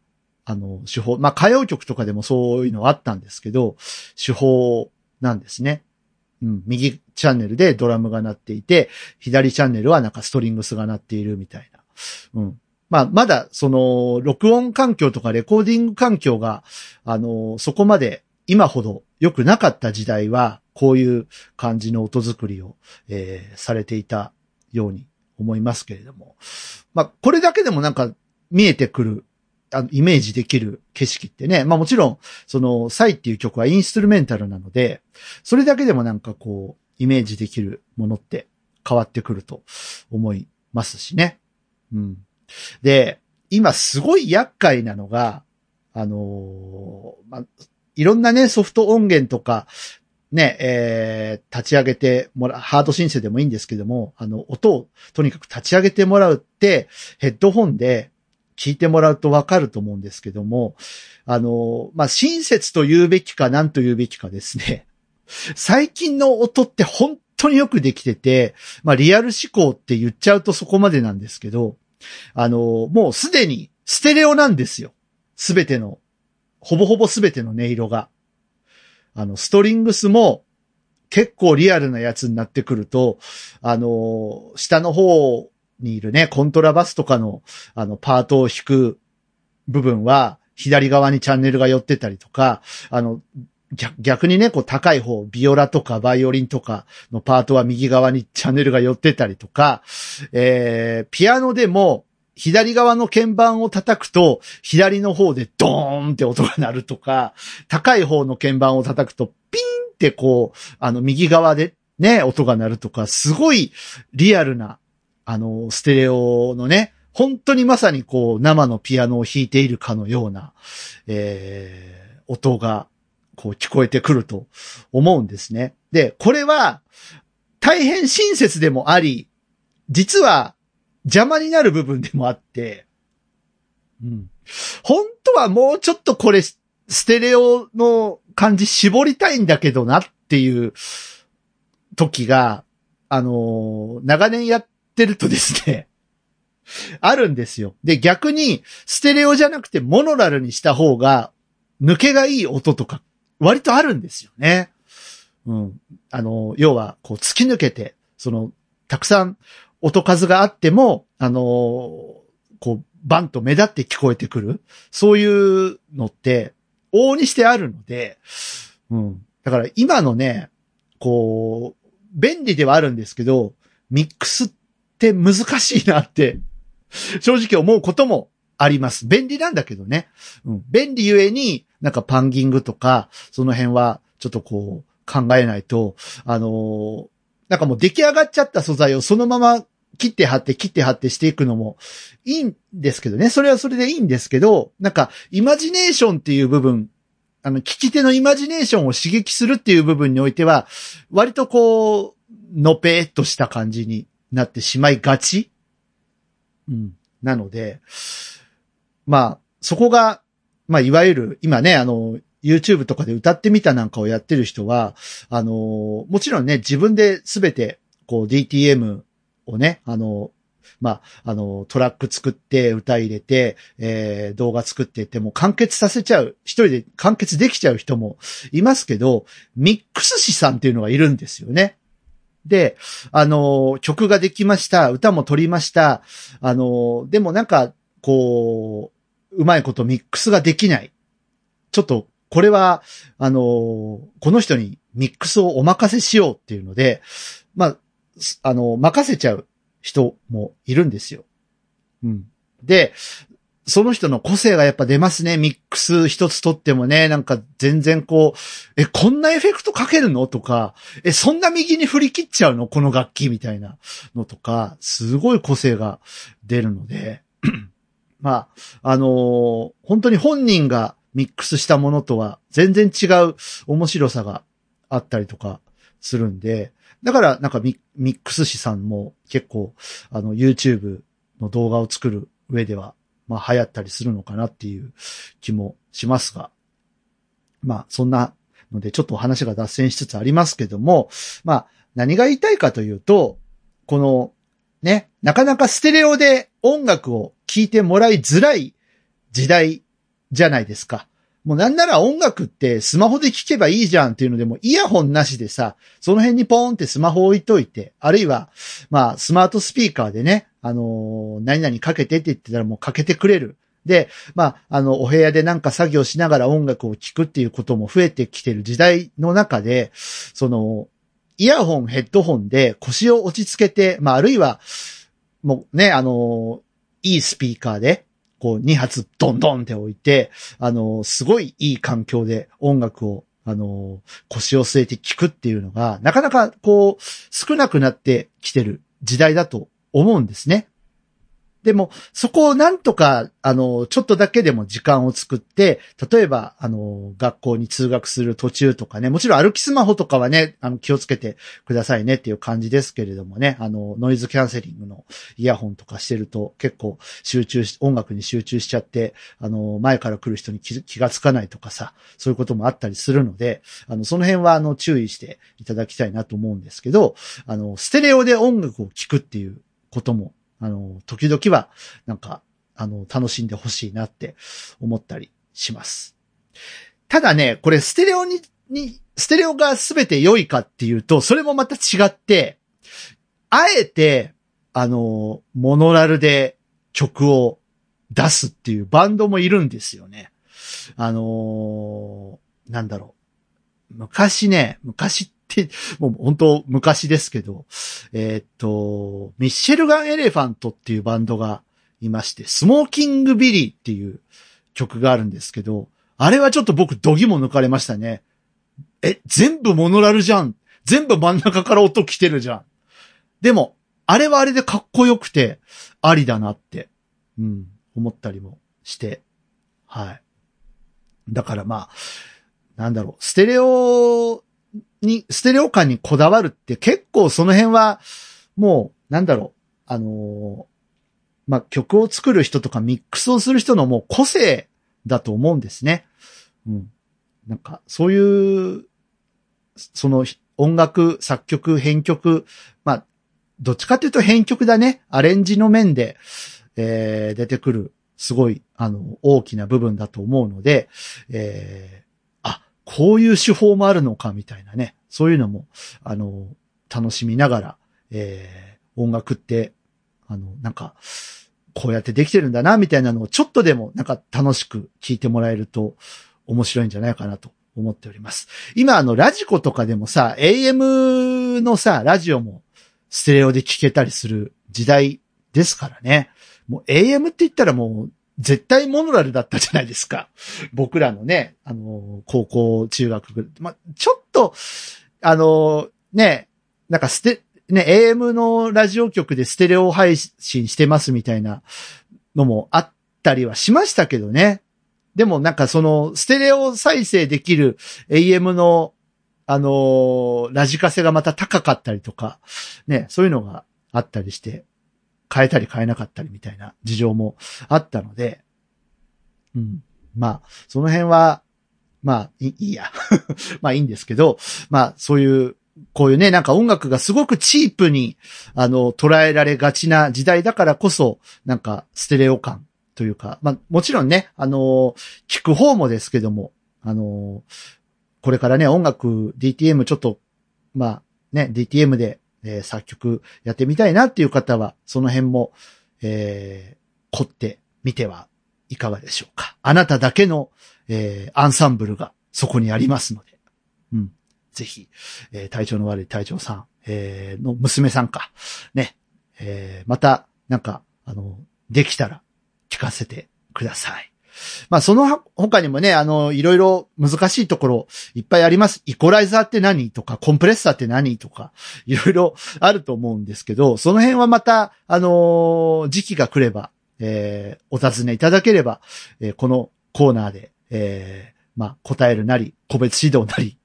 あの、手法。まあ、歌謡曲とかでもそういうのあったんですけど、手法なんですね。うん、右チャンネルでドラムが鳴っていて、左チャンネルはなんかストリングスが鳴っているみたいな。うん。まあ、まだ、その、録音環境とかレコーディング環境が、あの、そこまで今ほど良くなかった時代は、こういう感じの音作りを、えーされていたように思いますけれども。まあ、これだけでもなんか見えてくる、あのイメージできる景色ってね、まあもちろん、その、サイっていう曲はインストゥルメンタルなので、それだけでもなんかこう、イメージできるものって変わってくると思いますしね。うん。で、今すごい厄介なのが、あのーまあ、いろんなね、ソフト音源とか、ね、えー、立ち上げてもら、ハード申請でもいいんですけども、あの、音をとにかく立ち上げてもらうって、ヘッドホンで聞いてもらうとわかると思うんですけども、あの、まあ、親切と言うべきか何と言うべきかですね。最近の音って本当によくできてて、まあ、リアル思考って言っちゃうとそこまでなんですけど、あの、もうすでにステレオなんですよ。すべての、ほぼほぼすべての音色が。あの、ストリングスも結構リアルなやつになってくると、あの、下の方にいるね、コントラバスとかの、あの、パートを弾く部分は、左側にチャンネルが寄ってたりとか、あの、逆にね、こう高い方、ビオラとかバイオリンとかのパートは右側にチャンネルが寄ってたりとか、えー、ピアノでも左側の鍵盤を叩くと左の方でドーンって音が鳴るとか、高い方の鍵盤を叩くとピンってこう、あの右側でね、音が鳴るとか、すごいリアルな、あの、ステレオのね、本当にまさにこう生のピアノを弾いているかのような、えー、音がこう聞こえてくると思うんですね。で、これは大変親切でもあり、実は邪魔になる部分でもあって、うん。本当はもうちょっとこれ、ステレオの感じ絞りたいんだけどなっていう時が、あのー長年やっってるとですね、あるんですよ。で、逆に、ステレオじゃなくてモノラルにした方が、抜けがいい音とか、割とあるんですよね。うん。あの、要は、こう、突き抜けて、その、たくさん音数があっても、あの、こう、バンと目立って聞こえてくる。そういうのって、往々にしてあるので、うん。だから今のね、こう、便利ではあるんですけど、ミックスっって難しいなって、正直思うこともあります。便利なんだけどね。うん。便利ゆえに、なんかパンギングとか、その辺は、ちょっとこう、考えないと、あのーなんかもう出来上がっちゃった素材をそのまま切って貼って切って貼ってしていくのもいいんですけどね。それはそれでいいんですけど、なんか、イマジネーションっていう部分、あの、聞き手のイマジネーションを刺激するっていう部分においては、割とこう、のぺーっとした感じになってしまいがち？うん。なので、まあ、そこが、まあ、いわゆる、今ね、あの、YouTube とかで歌ってみたなんかをやってる人は、あの、もちろんね、自分ですべて、こう、DTM をね、あの、まあ、あの、トラック作って、歌入れて、えー、動画作ってって、もう完結させちゃう、一人で完結できちゃう人もいますけど、ミックス師さんっていうのがいるんですよね。で、あの、曲ができました、歌も取りました、あの、でもなんか、こう、うまいことミックスができない。ちょっと、これは、あの、この人にミックスをお任せしようっていうので、まあ、あの、任せちゃう人もいるんですよ。うん。で、その人の個性がやっぱ出ますね。ミックス一つとってもね、なんか全然こう、え、こんなエフェクトかけるの？とか、え、そんな右に振り切っちゃうの？この楽器みたいなのとか、すごい個性が出るので、まあ、あのー本当に本人がミックスしたものとは全然違う面白さがあったりとかするんで、だからなんかミミックス師さんも結構、あの、YouTube の動画を作る上では、まあ流行ったりするのかなっていう気もしますが、まあそんなのでちょっと話が脱線しつつありますけども、まあ何が言いたいかというと、このね、なかなかステレオで音楽を聴いてもらいづらい時代じゃないですか。もうなんなら音楽ってスマホで聴けばいいじゃんっていうのでもイヤホンなしでさ、その辺にポーンってスマホ置いといて、あるいは、まあスマートスピーカーでね、あのー何々かけてって言ってたらもうかけてくれる。で、まあ、あの、お部屋でなんか作業しながら音楽を聴くっていうことも増えてきてる時代の中で、その、イヤホン、ヘッドホンで腰を落ち着けて、まあ、あるいは、もうね、あの、いいスピーカーで、こう、二発ドンドンって置いて、あの、すごいいい環境で音楽を、あの、腰を据えて聴くっていうのが、なかなかこう、少なくなってきてる時代だと思うんですね。でも、そこをなんとか、あの、ちょっとだけでも時間を作って、例えば、あの、学校に通学する途中とかね、もちろん歩きスマホとかはね、あの、気をつけてくださいねっていう感じですけれどもね、あの、ノイズキャンセリングのイヤホンとかしてると結構集中し、音楽に集中しちゃって、あの、前から来る人に気がつかないとかさ、そういうこともあったりするので、あの、その辺は、あの、注意していただきたいなと思うんですけど、あの、ステレオで音楽を聴くっていうことも、あの、時々は、なんか、あの、楽しんでほしいなって思ったりします。ただね、これステレオに、に、ステレオが全て良いかっていうと、それもまた違って、あえて、あの、モノラルで曲を出すっていうバンドもいるんですよね。あのーなんだろう。昔ね、昔って、もう本当昔ですけど、えーっと、 Michelle Gun Elephant っていうバンドがいまして、 Smokin' Billy っていう曲があるんですけど、あれはちょっと僕、度肝抜かれましたね。え、全部モノラルじゃん。全部真ん中から音来てるじゃん。でも、あれはあれでかっこよくて、ありだなって、うん、思ったりもして、はい。だからまあ、なんだろう、ステレオに、ステレオ感にこだわるって結構その辺は、もう、なんだろう、あのまあ、曲を作る人とかミックスをする人のもう個性だと思うんですね。うん。なんか、そういう、その音楽、作曲、編曲、まあ、どっちかっていうと編曲だね。アレンジの面で、えー出てくる、すごい、あの、大きな部分だと思うので、えー、こういう手法もあるのか、みたいなね。そういうのも、あの、楽しみながら、えー音楽って、あの、なんか、こうやってできてるんだな、みたいなのをちょっとでもなんか楽しく聞いてもらえると面白いんじゃないかなと思っております。今あのラジコとかでもさ、AM のさ、ラジオもステレオで聞けたりする時代ですからね。もう AM って言ったらもう絶対モノラルだったじゃないですか。僕らのね、あの、高校、中学、ま、ちょっと、あの、ね、なんかステ、ね、AM のラジオ局でステレオ配信してますみたいなのもあったりはしましたけどね。でもなんかその、ステレオ再生できる AM の、あのーラジカセがまた高かったりとか、ね、そういうのがあったりして、変えたり変えなかったりみたいな事情もあったので、うん。まあ、その辺は、まあ、いいや。まあいいんですけど、まあそういう、こういうね、なんか音楽がすごくチープに、あの、捉えられがちな時代だからこそ、なんかステレオ感というか、まあもちろんね、あの、聞く方もですけども、あの、これからね、音楽、DTM ちょっと、まあね、DTM で、えー作曲やってみたいなっていう方は、その辺も、えー凝ってみてはいかがでしょうか。あなただけの、えーアンサンブルがそこにありますので、うん。ぜひ、えー体調の悪い隊長さん、えーの娘さんか、ね、えーまた、なんか、あの、できたら聞かせてください。まあ、その他にもね、あの、いろいろ難しいところいっぱいあります。イコライザーって何とか、コンプレッサーって何とか、いろいろあると思うんですけど、その辺はまた、あの時期が来れば、えーお尋ねいただければ、えーこのコーナーで、えーまあ、答えるなり、個別指導なり、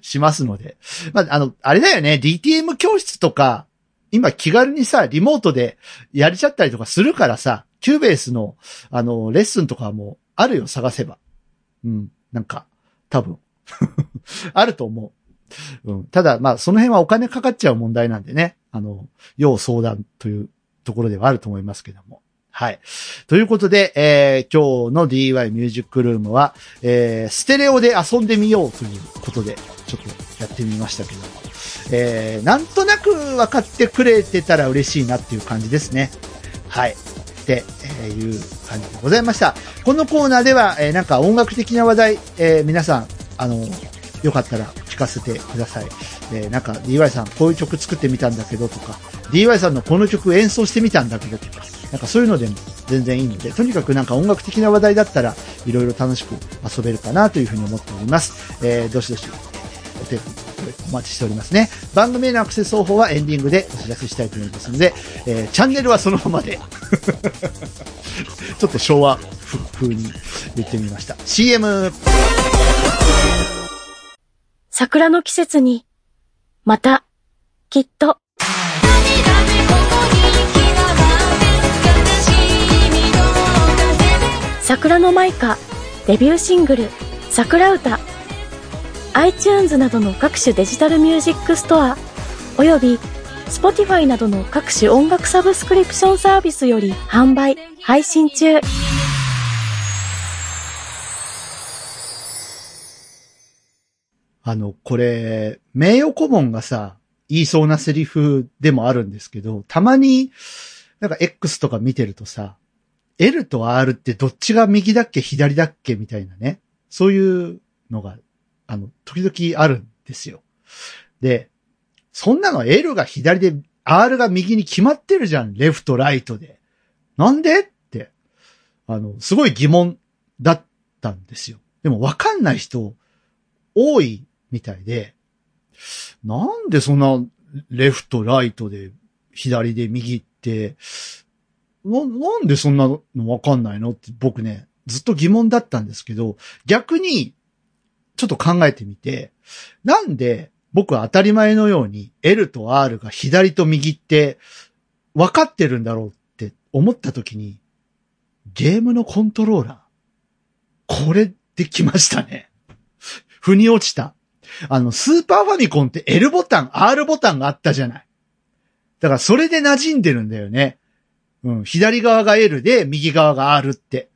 しますので。まあ、あの、あれだよね、DTM 教室とか、今気軽にさ、リモートでやれちゃったりとかするからさ、 Cubase の、あの、レッスンとかもあるよ、探せば。うん、なんか、多分。あると思う。うん。ただ、まあ、その辺はお金かかっちゃう問題なんでね。あの、要相談というところではあると思いますけども。はい。ということで、えー今日の DY ミュージックルームは、えーステレオで遊んでみようということで、ちょっとやってみましたけども、えーなんとなく分かってくれてたら嬉しいなっていう感じですね。はい。って、えーいう感じでございました。このコーナーでは、えーなんか音楽的な話題、えー皆さん、あの、よかったら聞かせてください。えなんか DY さんこういう曲作ってみたんだけどとか、DY さんのこの曲演奏してみたんだけどとか、なんかそういうのでも全然いいので、とにかくなんか音楽的な話題だったらいろいろ楽しく遊べるかなというふうに思っております。えどしどしお手お待ちしておりますね。番組へのアクセス方法はエンディングでお知らせしたいと思いますので、えーチャンネルはそのままで。ちょっと昭和風に言ってみました。CM! 桜の季節に、また、きっと、桜のマイカ、デビューシングル、桜歌、iTunes などの各種デジタルミュージックストア、および Spotify などの各種音楽サブスクリプションサービスより販売、配信中。あの、これ、名誉顧問がさ、言いそうなセリフでもあるんですけど、たまに、なんか X とか見てるとさ、L と R ってどっちが右だっけ左だっけみたいなね。そういうのが、あの、時々あるんですよ。で、そんなの L が左で R が右に決まってるじゃん。レフト、ライトで。なんで？って、あの、すごい疑問だったんですよ。でもわかんない人多いみたいで、なんでそんなレフト、ライトで左で右って、な、なんでそんなのわかんないの？って僕ね、ずっと疑問だったんですけど、逆に、ちょっと考えてみて、なんで僕は当たり前のように L と R が左と右って分かってるんだろうって思った時に、ゲームのコントローラー、これできましたね。腑に落ちた。あの、スーパーファミコンって L ボタン、R ボタンがあったじゃない。だからそれで馴染んでるんだよね。うん、左側が L で、右側が R って。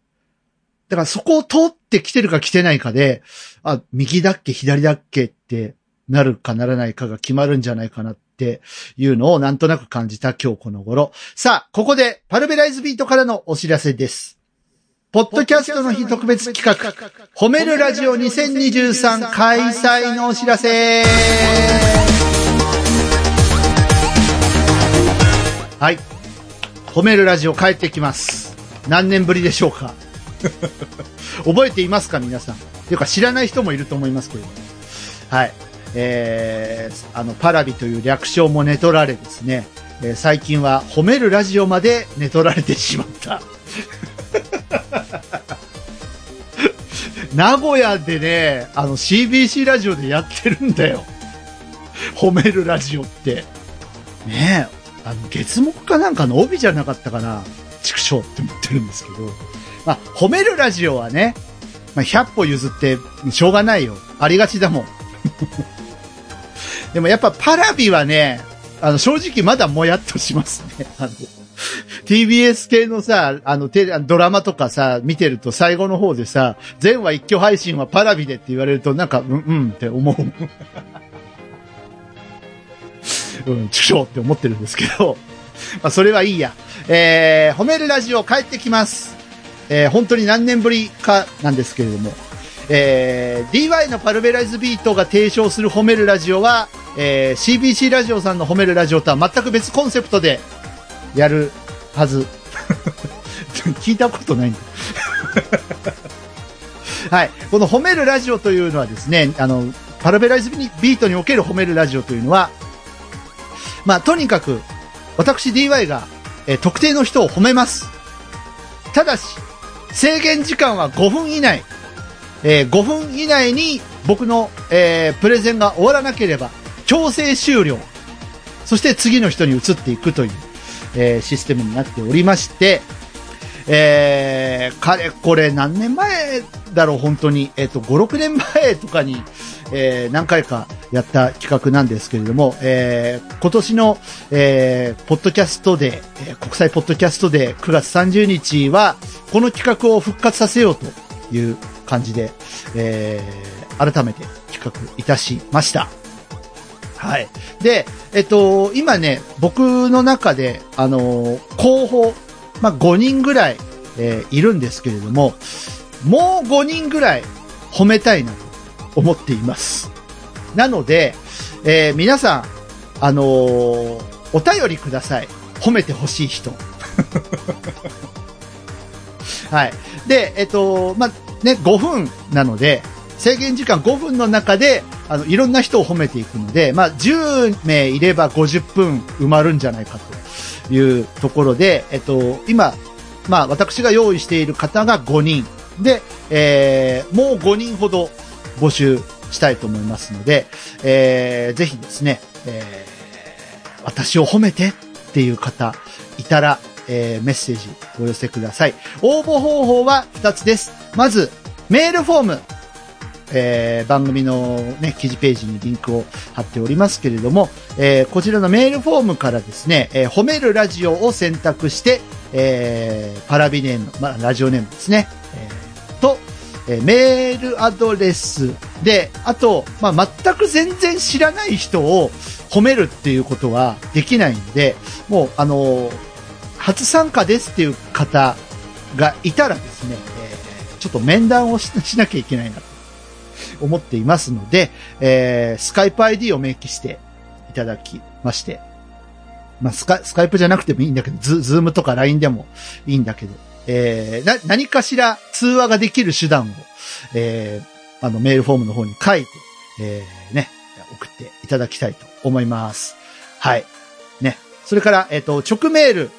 だからそこを通ってきてるか来てないかで、あ、右だっけ、左だっけってなるかならないかが決まるんじゃないかなっていうのをなんとなく感じた今日この頃。さあ、ここでパルベライズビートからのお知らせです。ポッドキャストの日特別企画、褒めるラジオ2023開催のお知らせはい。褒めるラジオ帰ってきます。何年ぶりでしょうか？覚えていますか皆さん？ていうか知らない人もいると思いますけれども。はい。えー、あの、パラビという略称も寝取られですね、えー最近は褒めるラジオまで寝取られてしまった。名古屋でね、あの CBC ラジオでやってるんだよ。褒めるラジオって。ねえ、あの、月目かなんかの帯じゃなかったかな。畜生って思ってるんですけど。まあ、褒めるラジオはね、まあ、100歩譲って、しょうがないよ。ありがちだもん。でもやっぱパラビはね、あの、正直まだもやっとしますね。あの、TBS 系のさ、あの、テレ、ドラマとかさ、見てると最後の方でさ、全話一挙配信はパラビでって言われるとなんか、うん、うんって思う。うん、畜生って思ってるんですけど、まあ、それはいいや。えー、褒めるラジオ帰ってきます。えー、本当に何年ぶりかなんですけれども、えー、DY のパルベライズビートが提唱する褒めるラジオは、えー、CBC ラジオさんの褒めるラジオとは全く別コンセプトでやるはず。聞いたことないんだ。はい。この褒めるラジオというのはですね、あの、パルベライズビートにおける褒めるラジオというのは、まあ、とにかく、私 DY が、えー特定の人を褒めます。ただし、制限時間は5分以内。えー5分以内に僕の、えープレゼンが終わらなければ、強制終了。そして次の人に移っていくという、えーシステムになっておりまして、えー、かれこれ何年前だろう、本当に。えっ、と、5、6年前とかに、えー何回かやった企画なんですけれども、えー、今年の、えー、ポッドキャストデー、えー国際ポッドキャストデー9月30日は、この企画を復活させようという感じで、えー、改めて企画いたしました。はい。で、えっと、今ね、僕の中で、あのー候補、まあ、5人ぐらい、えーいるんですけれども、もう5人ぐらい褒めたいなと思っています。なので、えー皆さん、あのお便りください。褒めてほしい人。はい。で、えっと、まあ、ね、5分なので、制限時間5分の中で、あの、いろんな人を褒めていくので、まあ、10名いれば50分埋まるんじゃないかというところで、えっと、今、まあ、私が用意している方が5人。で、えー、もう5人ほど募集したいと思いますので、えー、ぜひですね、えー私を褒めてっていう方いたら、えーメッセージお寄せください。応募方法は2つです。まず、メールフォーム。えー番組のね、記事ページにリンクを貼っておりますけれども、えーこちらのメールフォームからですね、え褒めるラジオを選択して、えパラビネーム、まあ、ラジオネームですね、えーと、えメールアドレスで、あと、まあ、全く全然知らない人を褒めるっていうことはできないので、もう、あのー初参加ですっていう方がいたらですね、えーちょっと面談をしなきゃいけないなと思っていますので、えースカイプ ID を明記していただきまして、まあ、スカスカイプじゃなくてもいいんだけど、ズズームとか LINE でもいいんだけど、えーな、何かしら通話ができる手段を、えーあの、メールフォームの方に書いて、えーね、送っていただきたいと思います。はい。ね。それから、えっ、と、直メール。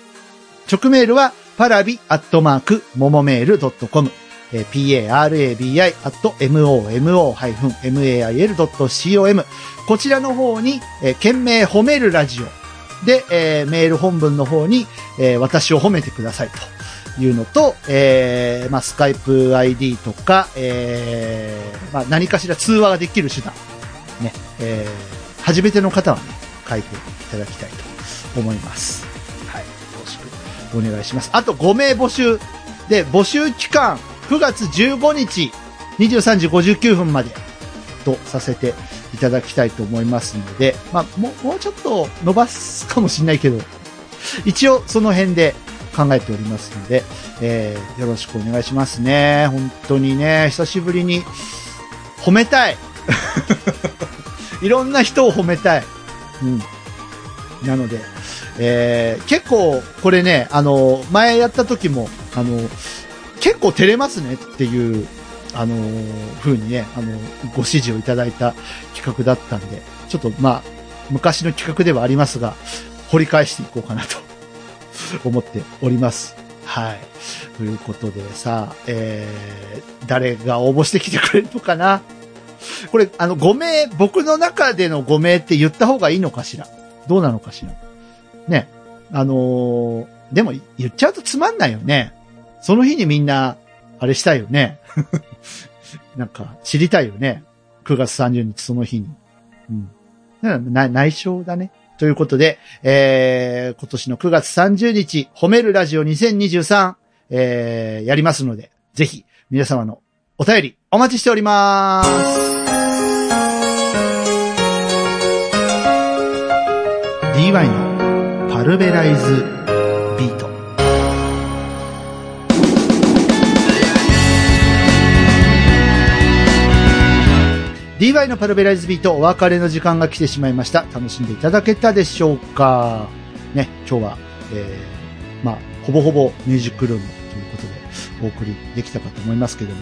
直メールは、パラビアットマーク、ももメールドットコム。えー parabi アット momo-mail.com こちらの方に、えー、件名褒めるラジオで、えーメール本文の方に、えー私を褒めてくださいというのと、えーまあ、スカイプ ID とか、えーまあ、何かしら通話ができる手段、ね、えー初めての方はね、書いていただきたいと思います。お願いします。あと5名募集。で、募集期間、9月15日、23時59分までとさせていただきたいと思いますので、まあ、もう、もうちょっと伸ばすかもしれないけど、一応その辺で考えておりますので、えー、よろしくお願いしますね。本当にね、久しぶりに褒めたい。いろんな人を褒めたい。うん。なので、えー、結構、これね、あの、前やった時も、あの、結構照れますねっていう、あの、風にね、あの、ご指示をいただいた企画だったんで、ちょっとまあ、昔の企画ではありますが、掘り返していこうかなと 思っております。はい。ということでさ、えー、誰が応募してきてくれるのかな？これ、あの、5名、僕の中での5名って言った方がいいのかしら？どうなのかしら？ね。あのーでも言っちゃうとつまんないよね。その日にみんな、あれしたいよね。なんか、知りたいよね。9月30日その日に。うん。な内緒だね。ということで、えー、今年の9月30日、褒めるラジオ2023、えー、やりますので、ぜひ、皆様のお便り、お待ちしております。DY のルベライズビート。DY のパルベライズビート、お別れの時間が来てしまいました。楽しんでいただけたでしょうか？ね、今日は、えー、まあ、ほぼほぼミュージックルームということで、お送りできたかと思いますけども。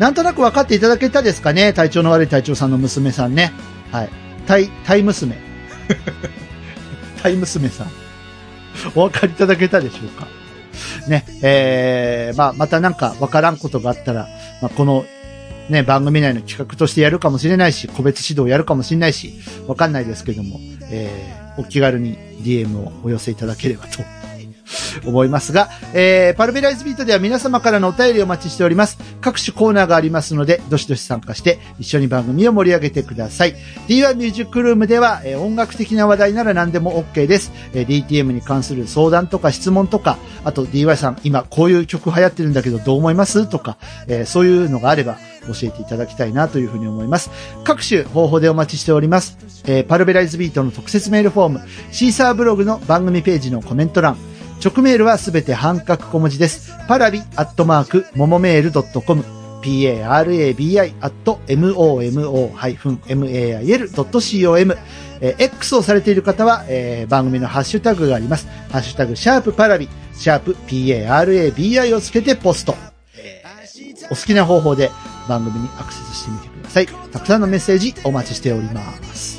なんとなく分かっていただけたですかね？体調の悪い隊長さんの娘さんね。はい。タイ、タイ娘。タイ娘さん。お分かりいただけたでしょうか？ね、えー、まあ、またなんか分からんことがあったら、まあ、この、ね、番組内の企画としてやるかもしれないし、個別指導やるかもしれないし、わかんないですけども、えー、お気軽に DM をお寄せいただければと思いますが、えー、パルベライズビートでは皆様からのお便りをお待ちしております。各種コーナーがありますので、どしどし参加して一緒に番組を盛り上げてください。DY ミュージックルームでは、えー音楽的な話題なら何でも OK です。えー DTM に関する相談とか質問とか、あと DY さん、今こういう曲流行ってるんだけどどう思いますとか、えーそういうのがあれば教えていただきたいなというふうに思います。各種方法でお待ちしております。えーパルベライズビートの特設メールフォーム、シーサーブログの番組ページのコメント欄、直メールはすべて半角小文字です。パラビアットマーク、ももメールドットコム、parabi アット momo-mail.com、え X をされている方は、えー番組のハッシュタグがあります。ハッシュタグ、シャープパラビ、シャープ parabi をつけてポスト。えーお好きな方法で番組にアクセスしてみてください。たくさんのメッセージお待ちしております。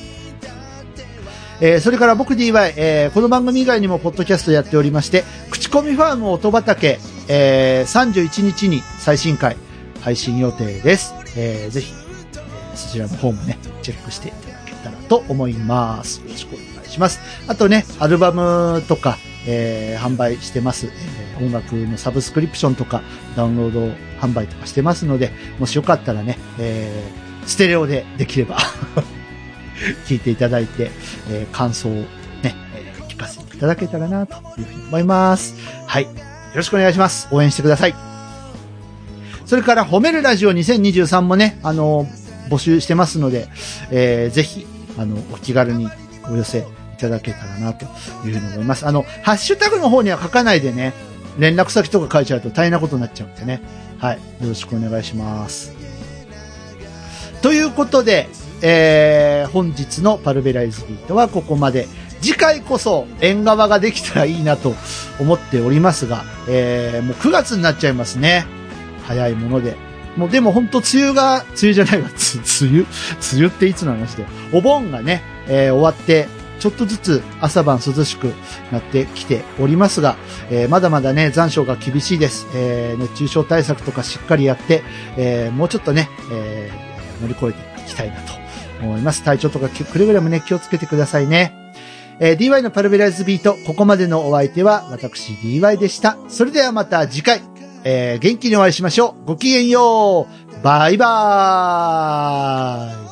えーそれから僕 DY、えーこの番組以外にもポッドキャストやっておりまして、口コミファーム音畑、えー31日に最新回配信予定です。えーぜひ、えそちらの方もね、チェックしていただけたらと思います。よろしくお願いします。あとね、アルバムとか、え販売してます、え音楽のサブスクリプションとか、ダウンロード販売とかしてますので、もしよかったらね、えステレオでできれば、聞いていただいて、えー感想をね、えー聞かせていただけたらな、というふうに思います。はい。よろしくお願いします。応援してください。それから、褒めるラジオ2023もね、あの、募集してますので、えーぜひ、あの、お気軽にお寄せいただけたらな、というふうに思います。あの、ハッシュタグの方には書かないでね、連絡先とか書いちゃうと大変なことになっちゃうんでね。はい。よろしくお願いします。ということで、えー、本日のパルベライズビートはここまで。次回こそ縁側ができたらいいなと思っておりますが、えー、もう9月になっちゃいますね。早いもので。もうでも本当梅雨が、梅雨じゃないわ、梅雨？梅雨っていつの話で。お盆がね、えー終わって、ちょっとずつ朝晩涼しくなってきておりますが、えーまだまだね、残暑が厳しいです。えー熱中症対策とかしっかりやって、えーもうちょっとね、えー乗り越えていきたいなと思います。体調とかくれぐれもね、気をつけてくださいね。えー DY のパルベライズビート、ここまでのお相手は私 DY でした。それではまた次回、えー元気にお会いしましょう。ごきげんよう。バイバーイ。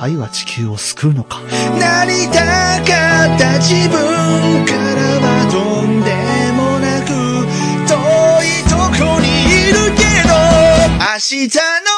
愛は地球を救うのか。なりたかった自分からはとんでもなく遠いとこにいるけど明日の